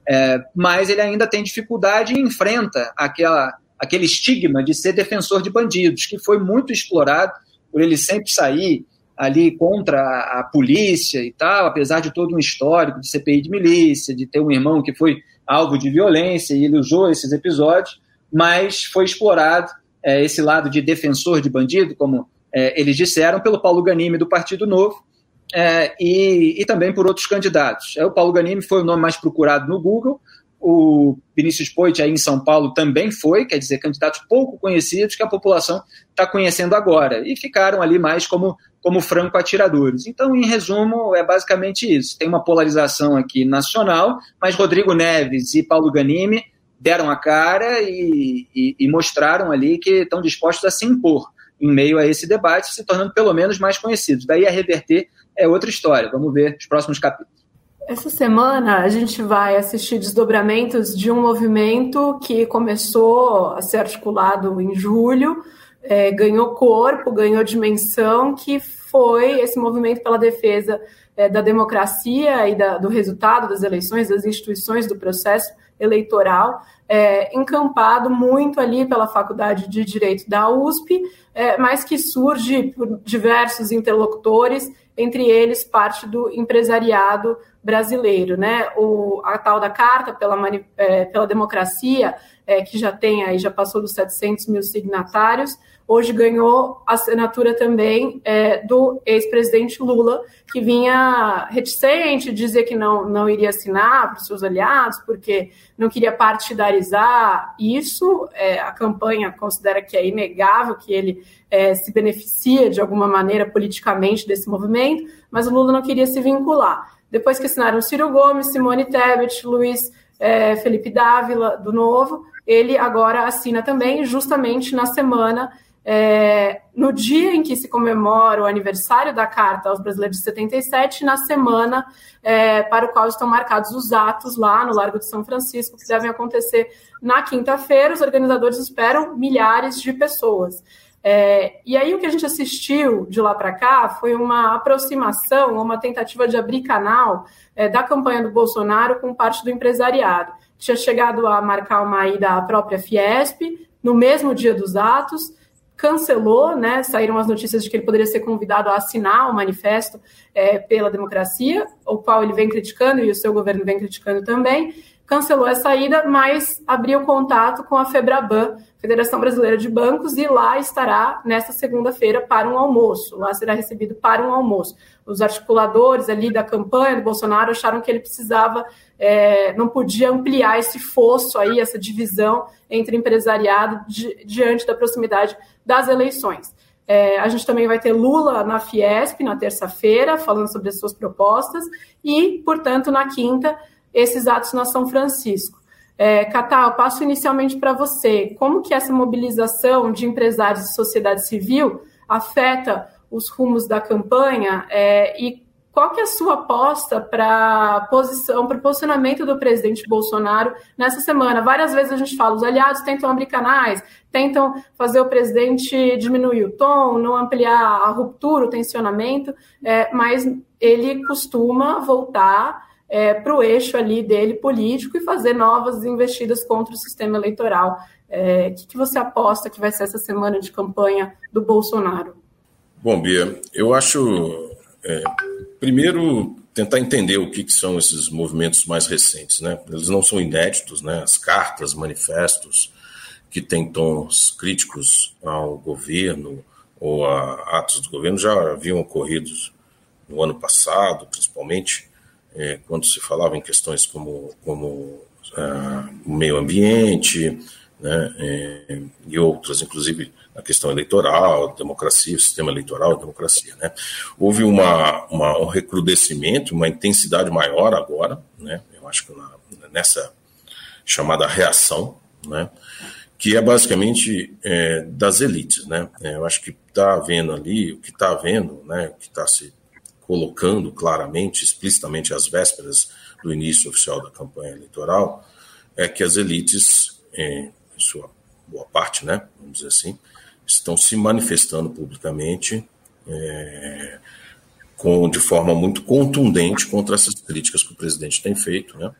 É, mas ele ainda tem dificuldade e enfrenta aquela aquele estigma de ser defensor de bandidos, que foi muito explorado por ele sempre sair ali contra a polícia e tal, apesar de todo um histórico de CPI de milícia, de ter um irmão que foi alvo de violência e ele usou esses episódios, mas foi explorado é, esse lado de defensor de bandido, como é, eles disseram, pelo Paulo Ganime do Partido Novo, é, e, e, também por outros candidatos. É, o Paulo Ganimi foi o nome mais procurado no Google, o Vinícius Poit aí em São Paulo também foi, quer dizer, candidatos pouco conhecidos que a população está conhecendo agora, e ficaram ali mais como, como franco-atiradores. Então, em resumo, é basicamente isso. Tem uma polarização aqui nacional, mas Rodrigo Neves e Paulo Ganimi deram a cara e, e, e mostraram ali que estão dispostos a se impor em meio a esse debate, se tornando pelo menos mais conhecidos. Daí a reverter é outra história. Vamos ver os próximos capítulos. Essa semana a gente vai assistir desdobramentos de um movimento que começou a ser articulado em julho, é, ganhou corpo, ganhou dimensão, que foi esse movimento pela defesa é, da democracia e da, do resultado das eleições, das instituições do processo eleitoral, é, encampado muito ali pela Faculdade de Direito da USP, é, mas que surge por diversos interlocutores, entre eles parte do empresariado brasileiro. Né? O, a tal da Carta pela, é, pela Democracia, é, que já tem aí, já passou dos 700 mil signatários, hoje ganhou a assinatura também é, do ex-presidente Lula, que vinha reticente, dizer que não, não iria assinar para os seus aliados, porque não queria partidarizar isso. É, a campanha considera que é inegável que ele é, se beneficia de alguma maneira politicamente desse movimento, mas o Lula não queria se vincular. Depois que assinaram Ciro Gomes, Simone Tebet, Luiz é, Felipe Dávila, do Novo, ele agora assina também, justamente na semana é, no dia em que se comemora o aniversário da Carta aos Brasileiros de 77, na semana é, para o qual estão marcados os atos lá no Largo de São Francisco, que devem acontecer na quinta-feira. Os organizadores esperam milhares de pessoas. É, e aí o que a gente assistiu de lá para cá foi uma aproximação, uma tentativa de abrir canal é, da campanha do Bolsonaro com parte do empresariado. Tinha chegado a marcar uma ida à própria Fiesp no mesmo dia dos atos, cancelou, né? Saíram as notícias de que ele poderia ser convidado a assinar o manifesto é, pela democracia, o qual ele vem criticando e o seu governo vem criticando também. Cancelou essa ida, mas abriu contato com a Febraban, Federação Brasileira de Bancos, e lá estará nesta segunda-feira para um almoço. Lá será recebido para um almoço. Os articuladores ali da campanha do Bolsonaro acharam que ele precisava, é, não podia ampliar esse fosso aí, essa divisão entre empresariado di, diante da proximidade das eleições. É, a gente também vai ter Lula na Fiesp na terça-feira, falando sobre as suas propostas, e, portanto, na quinta, esses atos na São Francisco. É, Catal, passo inicialmente para você. Como que essa mobilização de empresários e sociedade civil afeta os rumos da campanha é, e qual que é a sua aposta para posição, para o posicionamento do presidente Bolsonaro nessa semana? Várias vezes a gente fala, os aliados tentam abrir canais, tentam fazer o presidente diminuir o tom, não ampliar a ruptura, o tensionamento, é, mas ele costuma voltar é, para o eixo ali dele político e fazer novas investidas contra o sistema eleitoral. É, o que, que você aposta que vai ser essa semana de campanha do Bolsonaro? Bom, Bia, eu acho é, primeiro, tentar entender o que, que, são esses movimentos mais recentes. Né? Eles não são inéditos, né? as cartas, manifestos que têm tons críticos ao governo ou a atos do governo já haviam ocorrido no ano passado, principalmente é, quando se falava em questões como, como ah, o meio ambiente né? É, e outras, inclusive a questão eleitoral, democracia, sistema eleitoral, democracia. Né? Houve uma, uma, um recrudescimento, uma intensidade maior agora, né? eu acho que na, nessa chamada reação, né? que é basicamente é, das elites. Né? É, eu acho que está havendo ali, o que está havendo, né? o que está se colocando claramente, explicitamente às vésperas do início oficial da campanha eleitoral, é que as elites, em sua boa parte, né, vamos dizer assim, estão se manifestando publicamente é, com, de forma muito contundente contra essas críticas que o presidente tem feito, né?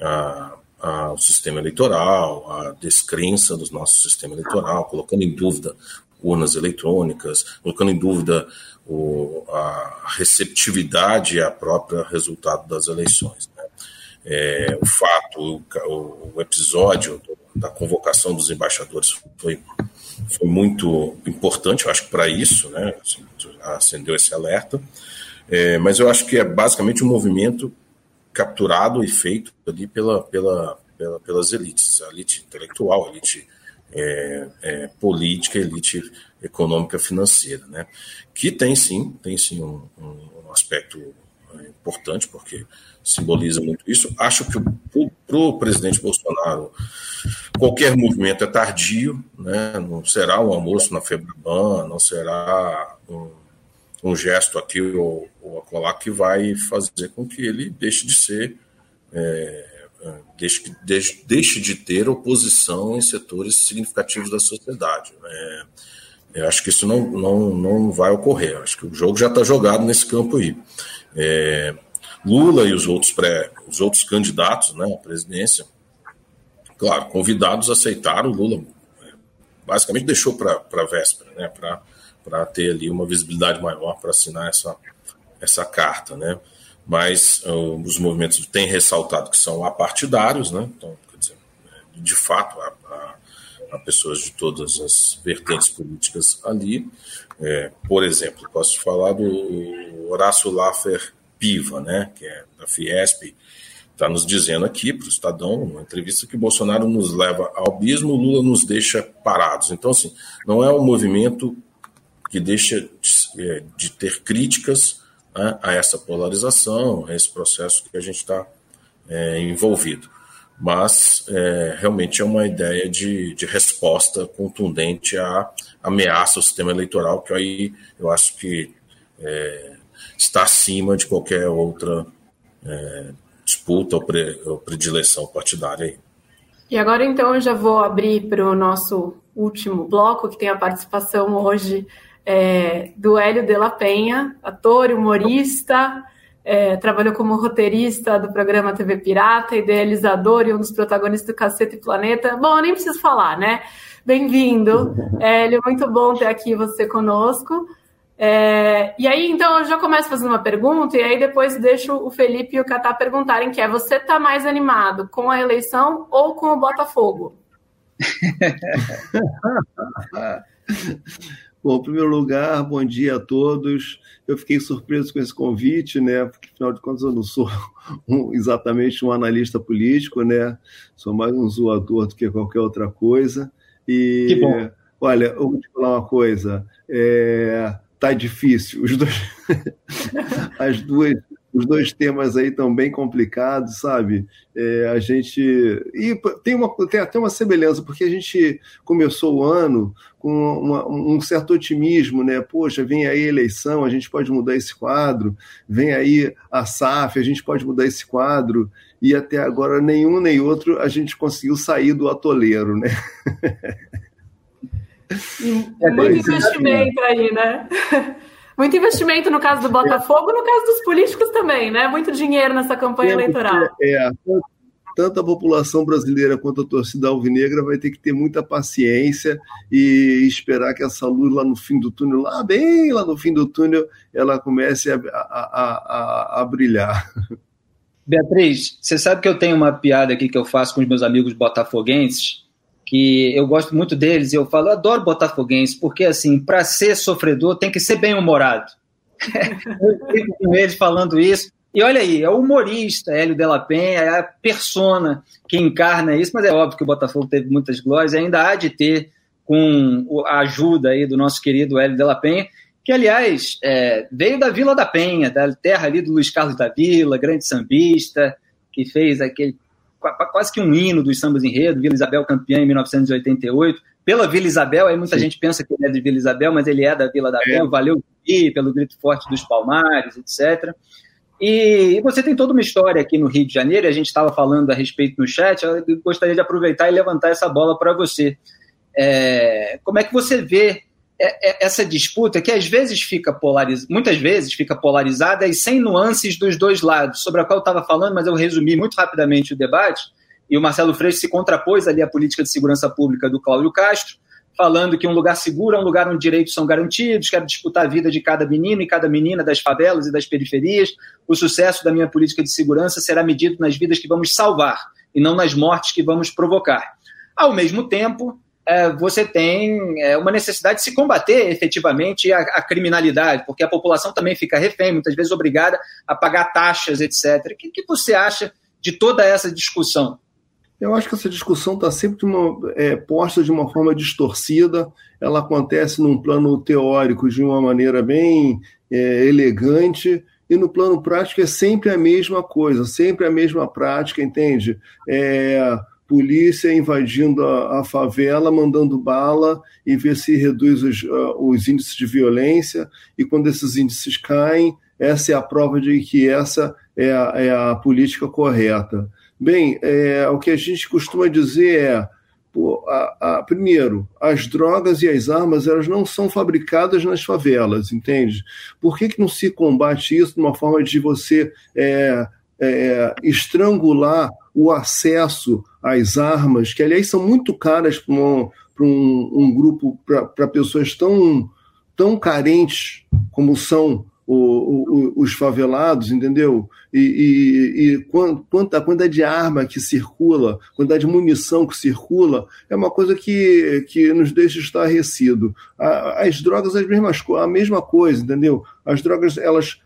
A, ao sistema eleitoral, a descrença do nosso sistema eleitoral, colocando em dúvida urnas eletrônicas, colocando em dúvida o, a receptividade a própria resultado das eleições. Né? É, o fato, o, o episódio da convocação dos embaixadores foi foi muito importante, eu acho para isso, né, assim, acendeu esse alerta. É, mas eu acho que é basicamente um movimento capturado e feito ali pela, pela, pela pelas elites, a elite intelectual, a elite é, é, política, a elite econômica financeira, né? Que tem sim, tem sim um, um aspecto é, importante, porque simboliza muito isso. Acho que para o presidente Bolsonaro, qualquer movimento é tardio, né? não será um almoço na Febraban, não será um, um gesto aqui ou, ou acolá que vai fazer com que ele deixe de ser, é, é deixe, deixe, deixe de ter oposição em setores significativos da sociedade. Né? Eu acho que isso não, não, não vai ocorrer. Eu acho que o jogo já está jogado nesse campo aí. É, Lula e os outros, pré, os outros candidatos né, à presidência, claro, convidados aceitaram, o Lula é, basicamente deixou para a véspera, né, para ter ali uma visibilidade maior para assinar essa, essa carta. Né? Mas uh, os movimentos têm ressaltado que são apartidários, né? então, quer dizer, de fato, há, há, há pessoas de todas as vertentes políticas ali. É, por exemplo, posso falar do Horácio Laffer Piva, né, que é da Fiesp, está nos dizendo aqui para o Estadão, uma entrevista, que Bolsonaro nos leva ao abismo, Lula nos deixa parados. Então, assim, não é um movimento que deixa de, é, de ter críticas né, a essa polarização, a esse processo que a gente está é, envolvido. Mas é, realmente é uma ideia de, de resposta contundente à ameaça ao sistema eleitoral, que aí eu acho que é, está acima de qualquer outra é, disputa ou, pre, ou predileção partidária. Aí. E agora, então, eu já vou abrir para o nosso último bloco, que tem a participação hoje é, do Hélio de la Penha, ator, humorista, é, trabalhou como roteirista do programa TV Pirata, idealizador e um dos protagonistas do Cacete Planeta. Bom, eu nem preciso falar, né? Bem-vindo, Hélio, muito bom ter aqui você conosco. É, e aí, então, eu já começo fazendo uma pergunta, e aí depois deixo o Felipe e o Catá perguntarem, que é, você está mais animado com a eleição ou com o Botafogo? Bom, em primeiro lugar, bom dia a todos. Eu fiquei surpreso com esse convite, né? Porque, afinal de contas, eu não sou um, exatamente um analista político, né? Sou mais um zoador do que qualquer outra coisa. E, que bom. olha, eu vou te falar uma coisa. É, tá difícil. Os dois, as duas, os dois temas aí estão bem complicados, sabe? É, a gente e tem uma tem até uma semelhança porque a gente começou o ano com uma, um certo otimismo, né? Poxa, vem aí a eleição, a gente pode mudar esse quadro. Vem aí a SAF, a gente pode mudar esse quadro. E até agora nenhum nem outro a gente conseguiu sair do atoleiro, né? É muito investimento aí, né? Muito investimento no caso do Botafogo, no caso dos políticos também, né? Muito dinheiro nessa campanha é, eleitoral. É, tanto a população brasileira quanto a torcida alvinegra vai ter que ter muita paciência e esperar que essa luz lá no fim do túnel, lá bem lá no fim do túnel, ela comece a, a, a, a brilhar. Beatriz, você sabe que eu tenho uma piada aqui que eu faço com os meus amigos botafoguenses, que eu gosto muito deles e eu falo, eu adoro botafoguense, porque assim, para ser sofredor tem que ser bem-humorado. eu fico com eles falando isso. E olha aí, é o humorista Hélio Della Penha, é a persona que encarna isso, mas é óbvio que o Botafogo teve muitas glórias ainda há de ter com a ajuda aí do nosso querido Hélio Della Penha, que aliás é, veio da Vila da Penha, da terra ali do Luiz Carlos da Vila, grande sambista, que fez aquele quase que um hino dos sambas enredo, Vila Isabel campeã em 1988, pela Vila Isabel, aí muita Sim. gente pensa que ele é de Vila Isabel, mas ele é da Vila da é. valeu pelo grito forte dos Palmares, etc. E você tem toda uma história aqui no Rio de Janeiro, a gente estava falando a respeito no chat, eu gostaria de aproveitar e levantar essa bola para você. É, como é que você vê essa disputa que às vezes fica polarizada, muitas vezes fica polarizada e sem nuances dos dois lados, sobre a qual eu estava falando, mas eu resumi muito rapidamente o debate, e o Marcelo Freixo se contrapôs ali à política de segurança pública do Cláudio Castro, falando que um lugar seguro é um lugar onde direitos são garantidos, quero disputar a vida de cada menino e cada menina das favelas e das periferias, o sucesso da minha política de segurança será medido nas vidas que vamos salvar e não nas mortes que vamos provocar. Ao mesmo tempo, é, você tem é, uma necessidade de se combater efetivamente a, a, criminalidade, porque a população também fica refém, muitas vezes obrigada a pagar taxas, etc. O que, que você acha de toda essa discussão? Eu acho que essa discussão está sempre uma, é, posta de uma forma distorcida, ela acontece num plano teórico de uma maneira bem é, elegante, e no plano prático é sempre a mesma coisa, sempre a mesma prática, entende? É, polícia invadindo a, a, favela, mandando bala e ver se reduz os, uh, os índices de violência, e quando esses índices caem, essa é a prova de que essa é a, é a política correta. Bem, é, o que a gente costuma dizer é, pô, a, primeiro, as drogas e as armas elas não são fabricadas nas favelas, entende? Por que, que não se combate isso de uma forma de você é, é, estrangular o acesso às armas, que aliás são muito caras para um, um, grupo, para pessoas tão, tão carentes como são o, o, os favelados, entendeu? E, e, e quanto, a quantidade de arma que circula, quantidade de munição que circula, é uma coisa que, que nos deixa estarrecido. As drogas, as mesmas, a mesma coisa, entendeu? As drogas, elas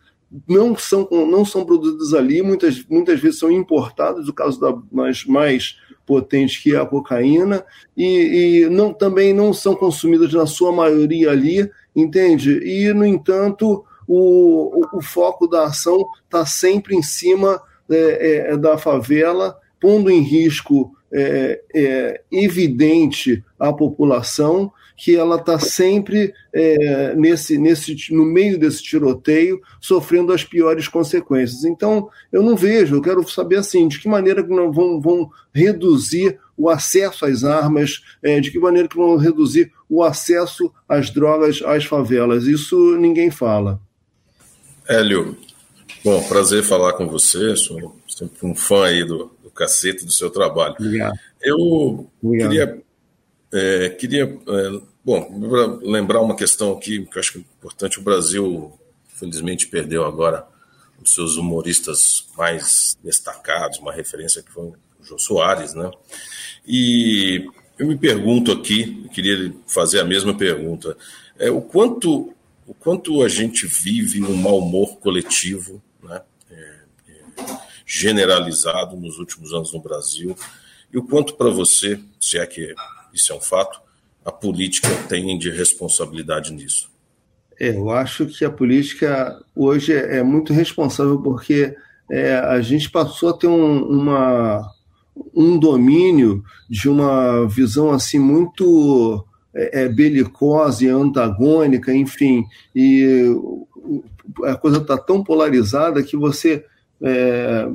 não são, não são produzidas ali, muitas, muitas vezes são importadas, no caso da mais, mais potente que é a cocaína, e, e não, também não são consumidas na sua maioria ali, entende? E, no entanto, o, o, o foco da ação está sempre em cima é, é, da favela, pondo em risco é, é evidente a população, que ela está sempre é, nesse, nesse, no meio desse tiroteio, sofrendo as piores consequências. Então, eu não vejo, eu quero saber assim, de que maneira que não vão, vão reduzir o acesso às armas, é, de que maneira que vão reduzir o acesso às drogas às favelas. Isso ninguém fala. Hélio, bom, prazer falar com você. Sou sempre um fã aí do, do cacete do seu trabalho. Obrigado. Eu Obrigado. queria, é, queria é, bom, lembrar uma questão aqui que eu acho é importante. O Brasil, infelizmente, perdeu agora um dos seus humoristas mais destacados, uma referência que foi o Jô Soares, né? E eu me pergunto aqui, queria fazer a mesma pergunta, é, o quanto o quanto a gente vive um mau humor coletivo, né, é, é, generalizado nos últimos anos no Brasil, e o quanto para você, se é que isso é um fato, a política tem de responsabilidade nisso. Eu acho que a política hoje é, é muito responsável porque é, a gente passou a ter um, uma, um domínio de uma visão assim muito é, é, belicosa e antagônica, enfim, e a coisa está tão polarizada que você é,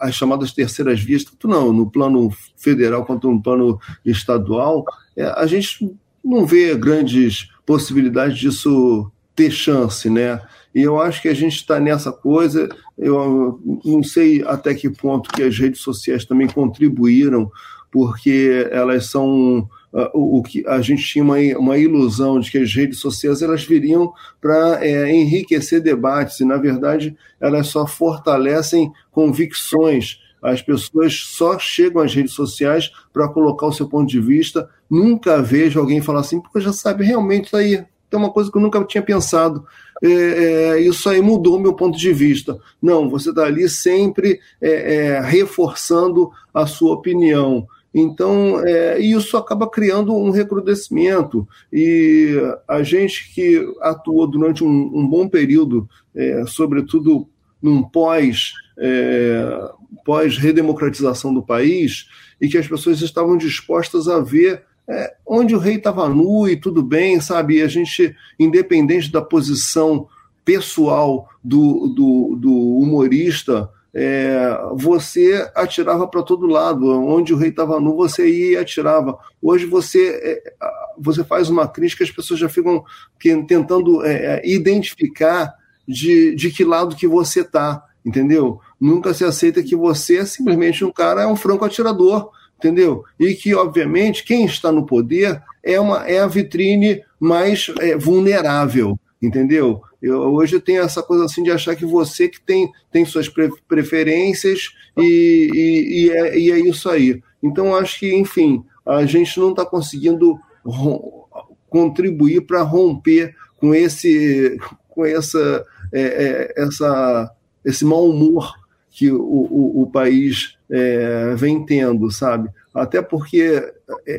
as chamadas terceiras vias, tanto não no plano federal quanto no plano estadual, é, a gente não vê grandes possibilidades disso ter chance, né? E eu acho que a gente está nessa coisa. Eu não sei até que ponto que as redes sociais também contribuíram, porque elas são Uh, o, o, que a gente tinha uma, uma ilusão de que as redes sociais elas viriam para é, enriquecer debates e na verdade elas só fortalecem convicções as pessoas só chegam às redes sociais para colocar o seu ponto de vista nunca vejo alguém falar assim porque já sabe realmente isso aí é uma coisa que eu nunca tinha pensado é, é, isso aí mudou meu ponto de vista. Não, você está ali sempre é, é, reforçando a sua opinião. Então, é, isso acaba criando um recrudescimento. E a gente que atuou durante um, um bom período, é, sobretudo num pós, é, pós-redemocratização do país, e que as pessoas estavam dispostas a ver é, onde o rei estava nu e tudo bem, sabe? E a gente, independente da posição pessoal do, do, do humorista, é, você atirava para todo lado. Onde o rei estava nu, você ia e atirava. Hoje você, é, você faz uma crítica, as pessoas já ficam tentando é, é, identificar de, de que lado que você está, entendeu? Nunca se aceita que você é simplesmente um cara, é um franco atirador, entendeu? E que, obviamente, quem está no poder é, uma, é a vitrine mais é, vulnerável, entendeu? Eu, hoje eu tenho essa coisa assim de achar que você que tem, tem suas preferências e, e, e, é, e é isso aí. Então, acho que, enfim, a gente não está conseguindo contribuir para romper com esse, com essa, é, é, essa, esse mau humor que o, o, o país é, vem tendo, sabe? Até porque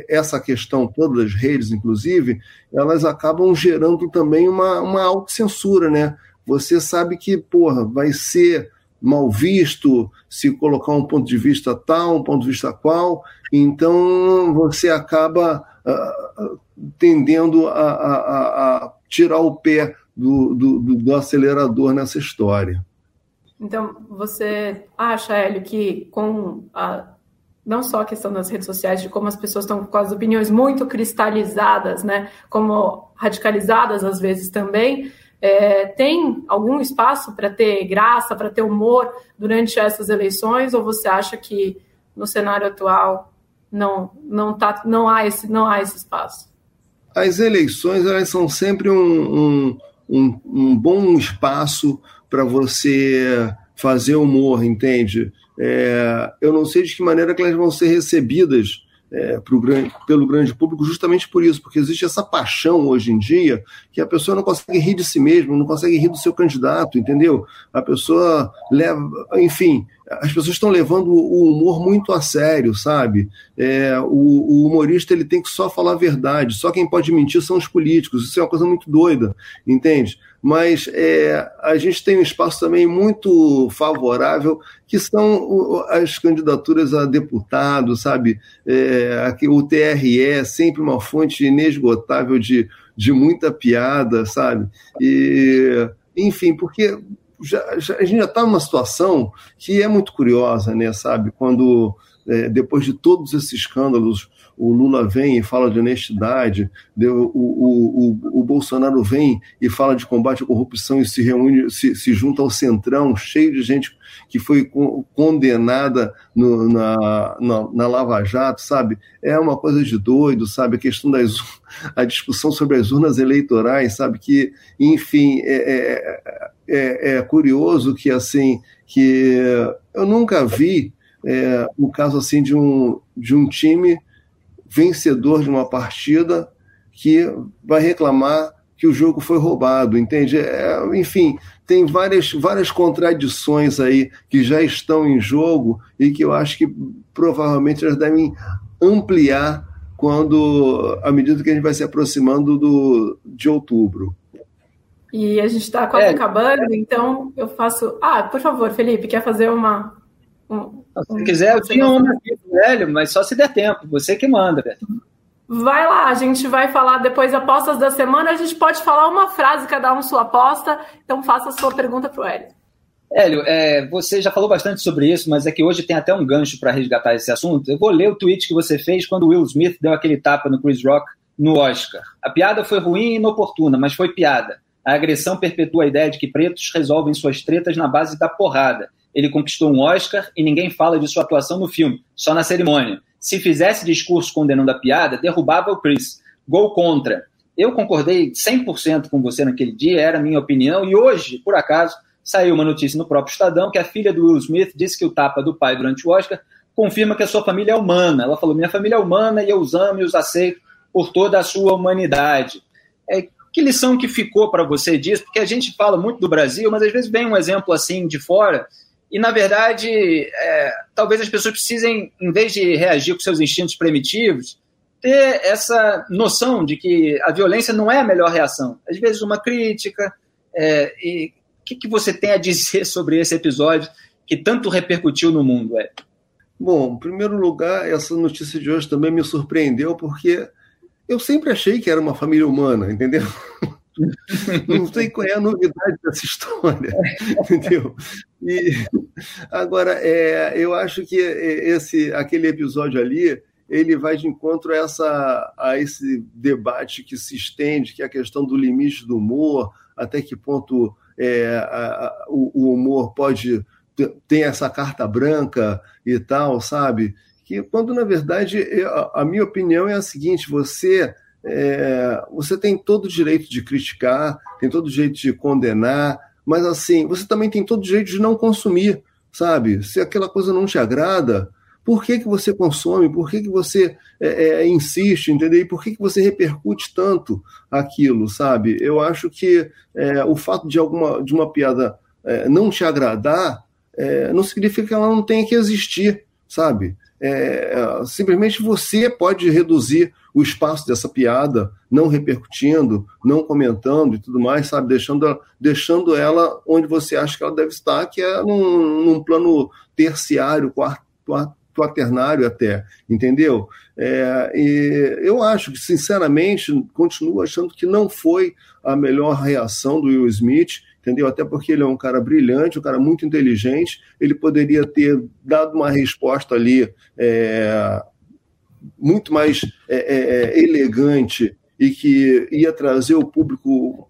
essa questão toda das redes, inclusive, elas acabam gerando também uma, uma autocensura, né? Você sabe que, porra, vai ser mal visto se colocar um ponto de vista tal, um ponto de vista qual, então você acaba uh, tendendo a, a, a, tirar o pé do, do, do acelerador nessa história. Então, você acha, Hélio, que com a, não só a questão das redes sociais, de como as pessoas estão com as opiniões muito cristalizadas, né, como radicalizadas às vezes também, é, tem algum espaço para ter graça, para ter humor durante essas eleições, ou você acha que no cenário atual não, não, tá, não, há, esse, não há esse espaço? As eleições elas são sempre um, um, um, um bom espaço para você fazer humor, entende? É, eu não sei de que maneira que elas vão ser recebidas é, grande, pelo grande público, justamente por isso, porque existe essa paixão hoje em dia que a pessoa não consegue rir de si mesma, não consegue rir do seu candidato, entendeu? A pessoa leva, enfim, as pessoas estão levando o humor muito a sério, sabe? É, o, o, humorista ele tem que só falar a verdade, só quem pode mentir são os políticos, isso é uma coisa muito doida, entende? mas é, a gente tem um espaço também muito favorável, que são as candidaturas a deputado, sabe? É, o TRE sempre uma fonte inesgotável de, de muita piada, sabe? E, enfim, porque já, já, a gente já está numa situação que é muito curiosa, né, sabe? Quando, é, depois de todos esses escândalos, o Lula vem e fala de honestidade, o, o, o, o, Bolsonaro vem e fala de combate à corrupção e se reúne, se, se junta ao centrão, cheio de gente que foi condenada no, na, na, na, Lava Jato, sabe? É uma coisa de doido, sabe? A questão das a discussão sobre as urnas eleitorais, sabe? Que, enfim, é, é, é, é curioso que assim que eu nunca vi é, um caso assim de um, de um time vencedor de uma partida que vai reclamar que o jogo foi roubado, entende? É, enfim, tem várias, várias contradições aí que já estão em jogo e que eu acho que provavelmente elas devem ampliar quando à medida que a gente vai se aproximando do, de outubro. E a gente está quase é. acabando, então eu faço. Ah, por favor, Felipe, quer fazer uma, se quiser, eu tinha uma aqui, velho, mas só se der tempo. Você que manda, velho. Vai lá, a gente vai falar depois apostas da semana. A gente pode falar uma frase, cada um sua aposta. Então faça a sua pergunta para o Hélio. Hélio, é, você já falou bastante sobre isso, mas é que hoje tem até um gancho para resgatar esse assunto. Eu vou ler o tweet que você fez quando Will Smith deu aquele tapa no Chris Rock no Oscar. A piada foi ruim e inoportuna, mas foi piada. A agressão perpetua a ideia de que pretos resolvem suas tretas na base da porrada ele conquistou um Oscar e ninguém fala de sua atuação no filme, só na cerimônia. Se fizesse discurso condenando a piada, derrubava o Chris. Gol contra. Eu concordei 100% com você naquele dia, era a minha opinião, e hoje, por acaso, saiu uma notícia no próprio Estadão que a filha do Will Smith disse que o tapa do pai durante o Oscar confirma que a sua família é humana. Ela falou: minha família é humana e eu os amo e os aceito por toda a sua humanidade. É, que lição que ficou para você disso? Porque a gente fala muito do Brasil, mas às vezes vem um exemplo assim de fora e, na verdade, é, talvez as pessoas precisem, em vez de reagir com seus instintos primitivos, ter essa noção de que a violência não é a melhor reação. Às vezes, uma crítica. É, e o que, que, você tem a dizer sobre esse episódio que tanto repercutiu no mundo? É? Bom, em primeiro lugar, essa notícia de hoje também me surpreendeu, porque eu sempre achei que era uma família humana, entendeu? Não sei qual é a novidade dessa história, entendeu? E agora, é, eu acho que esse, aquele episódio ali, ele vai de encontro a, essa, a esse debate que se estende, que é a questão do limite do humor, até que ponto é, a, a, o, o humor pode ter essa carta branca e tal, sabe? Que quando na verdade a, a minha opinião é a seguinte: você é, você tem todo o direito de criticar, tem todo o direito de condenar, mas assim, você também tem todo o direito de não consumir, sabe? Se aquela coisa não te agrada, Por que, que você consome? Por que, que você é, é, insiste, entendeu? E por que, que você repercute tanto aquilo, sabe? Eu acho que é, o fato de alguma de uma piada é, não te agradar é, não significa que ela não tenha que existir, sabe? É, simplesmente você pode reduzir o espaço dessa piada, não repercutindo, não comentando e tudo mais, sabe? Deixando, deixando ela onde você acha que ela deve estar, que é num, num plano terciário, quarto, quaternário até, entendeu? É, e eu acho que, sinceramente, continuo achando que não foi a melhor reação do Will Smith, entendeu? Até porque ele é um cara brilhante, um cara muito inteligente, ele poderia ter dado uma resposta ali é, muito mais é, é, é, elegante e que ia trazer o público,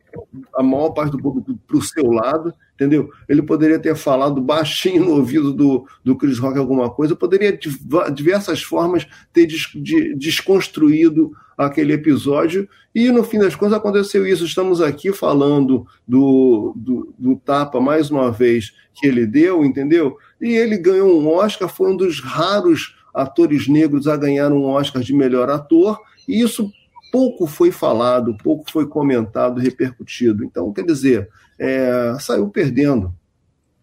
a maior parte do público, para o seu lado, entendeu? Ele poderia ter falado baixinho no ouvido do, do Chris Rock alguma coisa, poderia de diversas formas ter des, de, desconstruído aquele episódio e no fim das contas aconteceu isso. Estamos aqui falando do, do, do tapa mais uma vez que ele deu, entendeu? E ele ganhou um Oscar, foi um dos raros atores negros a ganhar um Oscar de melhor ator, e isso pouco foi falado, pouco foi comentado, repercutido. Então, quer dizer, é, saiu perdendo.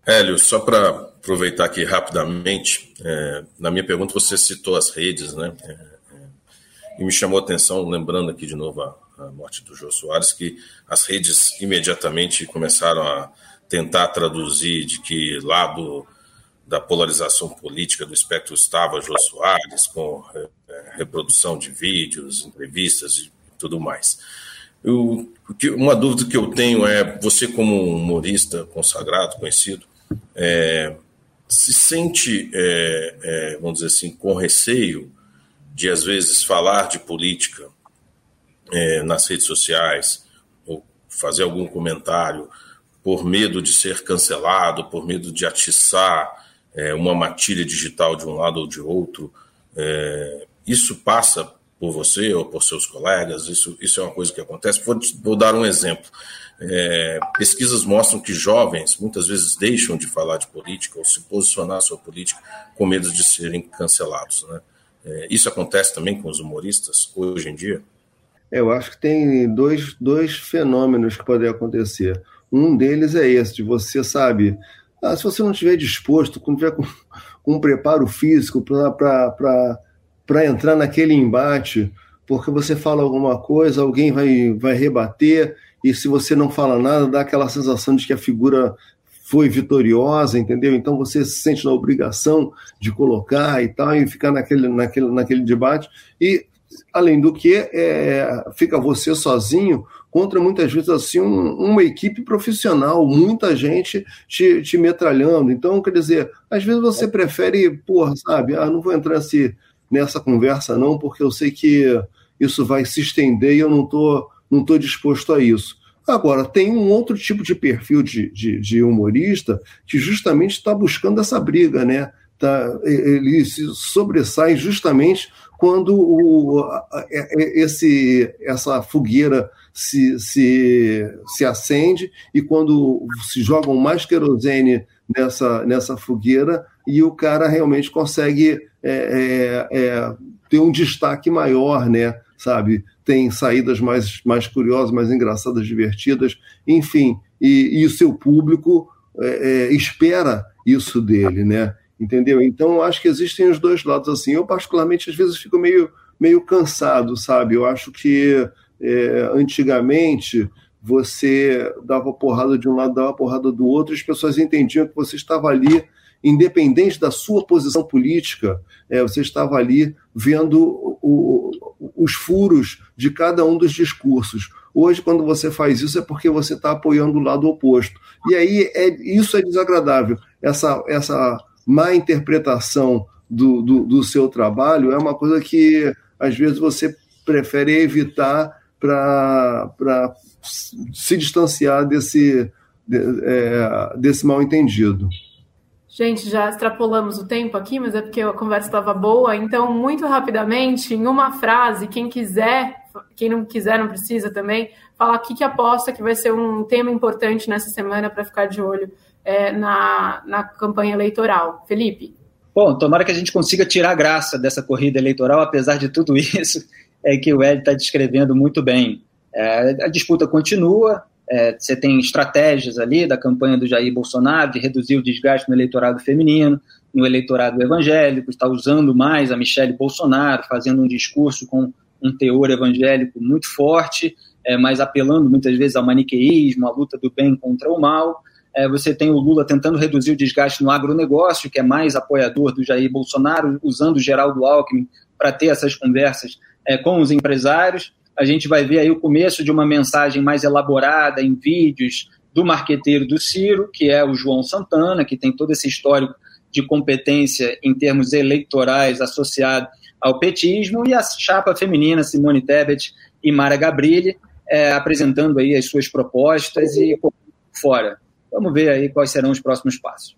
Hélio, só para aproveitar aqui rapidamente, é, na minha pergunta você citou as redes, né? É, é e me chamou a atenção, lembrando aqui de novo a, a morte do Jô Soares, que as redes imediatamente começaram a tentar traduzir de que lado da polarização política do espectro estava Jô Soares, com é, reprodução de vídeos, entrevistas e tudo mais. Eu, uma dúvida que eu tenho é: você, como um humorista consagrado, conhecido, é, se sente, é, é, vamos dizer assim, com receio de, às vezes, falar de política é, nas redes sociais, ou fazer algum comentário por medo de ser cancelado, por medo de atiçar é, uma matilha digital de um lado ou de outro, é, isso passa por você ou por seus colegas? Isso, isso é uma coisa que acontece. Vou, vou dar um exemplo. É, pesquisas mostram que jovens muitas vezes deixam de falar de política ou se posicionar sobre política com medo de serem cancelados. Né? É, isso acontece também com os humoristas hoje em dia? Eu acho que tem dois, dois fenômenos que podem acontecer. Um deles é esse, de você, sabe, ah, se você não estiver disposto, não tiver com, com um preparo físico para entrar naquele embate, porque você fala alguma coisa, alguém vai, vai rebater, e se você não fala nada, dá aquela sensação de que a figura foi vitoriosa, entendeu? Então você se sente na obrigação de colocar e tal, e ficar naquele, naquele, naquele debate. E, além do que, é, fica você sozinho contra muitas vezes assim um, uma equipe profissional, muita gente te, te metralhando. Então, quer dizer, às vezes você prefere, porra, sabe, ah, não vou entrar nesse, nessa conversa não, porque eu sei que isso vai se estender e eu não tô, não tô disposto a isso. Agora, tem um outro tipo de perfil de, de, de humorista que justamente está buscando essa briga, né? Tá, ele se sobressai justamente quando o, esse, essa fogueira se, se, se acende e quando se jogam mais querosene nessa, nessa fogueira e o cara realmente consegue é, é, é, ter um destaque maior, né? Sabe? Tem saídas mais, mais curiosas, mais engraçadas, divertidas, enfim, e, e o seu público é, é, espera isso dele, né? entendeu? Então, acho que existem os dois lados assim. Eu, particularmente, às vezes fico meio, meio cansado, sabe? Eu acho que antigamente você dava porrada de um lado, dava porrada do outro, e as pessoas entendiam que você estava ali, independente da sua posição política, é, você estava ali vendo o, os furos de cada um dos discursos. Hoje, quando você faz isso, é porque você está apoiando o lado oposto. E aí é, isso é desagradável. Essa, essa má interpretação do, do, do seu trabalho é uma coisa que às vezes você prefere evitar para se distanciar desse, de, é, desse mal entendido. Gente, já extrapolamos o tempo aqui, mas é porque a conversa estava boa. Então, muito rapidamente, em uma frase, quem quiser, quem não quiser, não precisa também, falar o que, que aposta que vai ser um tema importante nessa semana para ficar de olho é, na, na campanha eleitoral. Felipe? Bom, tomara que a gente consiga tirar graça dessa corrida eleitoral, apesar de tudo isso, é que o Hélio está descrevendo muito bem. É, a disputa continua, é, você tem estratégias ali da campanha do Jair Bolsonaro de reduzir o desgaste no eleitorado feminino, no eleitorado evangélico, está usando mais a Michelle Bolsonaro, fazendo um discurso com um teor evangélico muito forte, é, mas apelando muitas vezes ao maniqueísmo, à luta do bem contra o mal. É, você tem o Lula tentando reduzir o desgaste no agronegócio, que é mais apoiador do Jair Bolsonaro, usando o Geraldo Alckmin para ter essas conversas é, com os empresários. A gente vai ver aí o começo de uma mensagem mais elaborada em vídeos do marqueteiro do Ciro, que é o João Santana, que tem todo esse histórico de competência em termos eleitorais associado ao petismo, e a chapa feminina Simone Tebet e Mara Gabrilli, é, apresentando aí as suas propostas e fora. Vamos ver aí quais serão os próximos passos.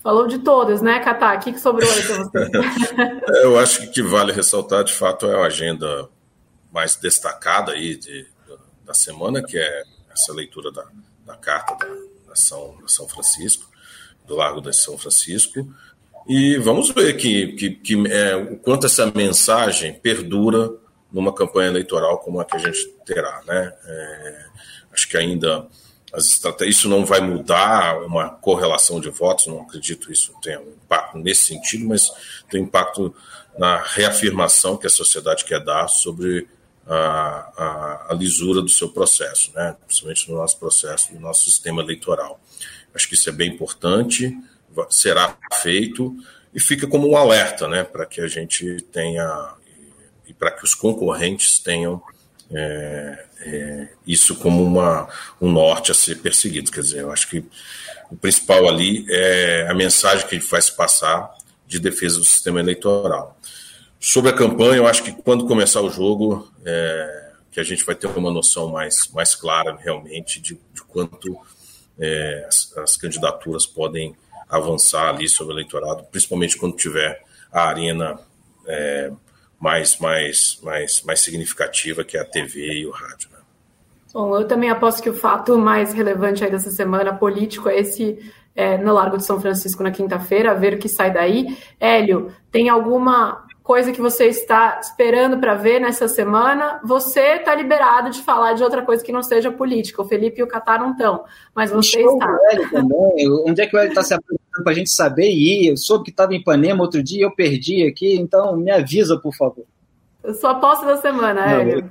Falou de todas, né, Catá? O que, sobrou aí para você? Eu acho que o que vale ressaltar, de fato, é a agenda mais destacada aí de, da semana, que é essa leitura da, da carta da, da, São, da São Francisco, do Largo de São Francisco. E vamos ver que, que, que é, o quanto essa mensagem perdura numa campanha eleitoral como a que a gente terá. Né? É, acho que ainda isso não vai mudar uma correlação de votos, não acredito isso tenha um impacto nesse sentido, mas tem impacto na reafirmação que a sociedade quer dar sobre a, a, a lisura do seu processo, né? principalmente no nosso processo, no nosso sistema eleitoral. Acho que isso é bem importante, será feito e fica como um alerta né? para que a gente tenha e para que os concorrentes tenham é, é, isso como uma, um norte a ser perseguido. Quer dizer, eu acho que o principal ali é a mensagem que ele faz passar de defesa do sistema eleitoral. Sobre a campanha, eu acho que quando começar o jogo, é, que a gente vai ter uma noção mais, mais clara realmente de, de quanto é, as, as, candidaturas podem avançar ali sobre o eleitorado, principalmente quando tiver a arena é, mais, mais, mais, mais significativa, que é a TV e o rádio. Né? Bom, eu também aposto que o fato mais relevante aí dessa semana político é esse é, no Largo de São Francisco na quinta-feira, ver o que sai daí. Hélio, tem alguma coisa que você está esperando para ver nessa semana? Você está liberado de falar de outra coisa que não seja política. O Felipe e o Catar não estão, mas você Show está. Também. Onde é que o Hélio está se apresentando para a gente saber e ir? Eu soube que estava em Ipanema outro dia, eu perdi aqui, então me avisa, por favor. Eu sou a aposta da semana, Hélio.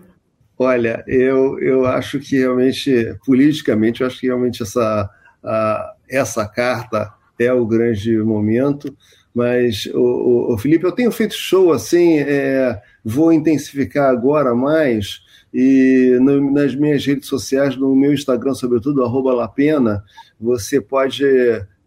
Olha, eu, eu acho que realmente, politicamente, eu acho que realmente essa, a, essa carta é o grande momento. Mas, o, o, Felipe, eu tenho feito show assim, é, vou intensificar agora mais, e no, nas minhas redes sociais, no meu Instagram, sobretudo, arroba Lapena, você pode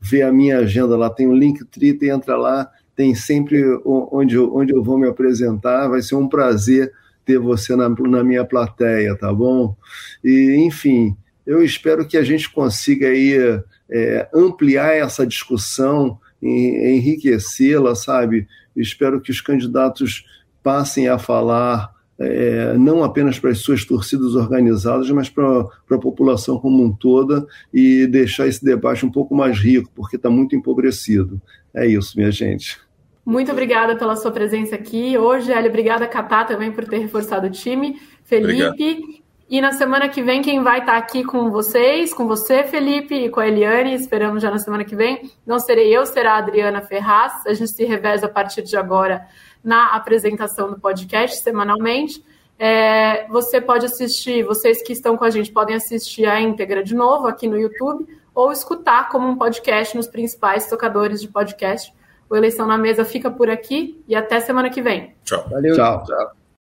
ver a minha agenda lá, tem um link trita, entra lá, tem sempre onde onde eu vou me apresentar, vai ser um prazer ter você na, na minha plateia, tá bom? E, enfim, eu espero que a gente consiga aí é, ampliar essa discussão, enriquecê-la, sabe? Espero que os candidatos passem a falar é, não apenas para as suas torcidas organizadas, mas para, para a população como um toda e deixar esse debate um pouco mais rico, porque está muito empobrecido. É isso, minha gente. Muito obrigada pela sua presença aqui hoje, Hélio. Obrigada, Catá, também por ter reforçado o time. Felipe, Obrigado. E na semana que vem, quem vai estar aqui com vocês, com você, Felipe, e com a Eliane, esperamos já na semana que vem, não serei eu, será a Adriana Ferraz. A gente se reveza a partir de agora na apresentação do podcast semanalmente. É, você pode assistir, vocês que estão com a gente podem assistir a íntegra de novo aqui no YouTube ou escutar como um podcast nos principais tocadores de podcast. O Eleição na Mesa fica por aqui e até semana que vem. Tchau. Valeu. Tchau. Tchau.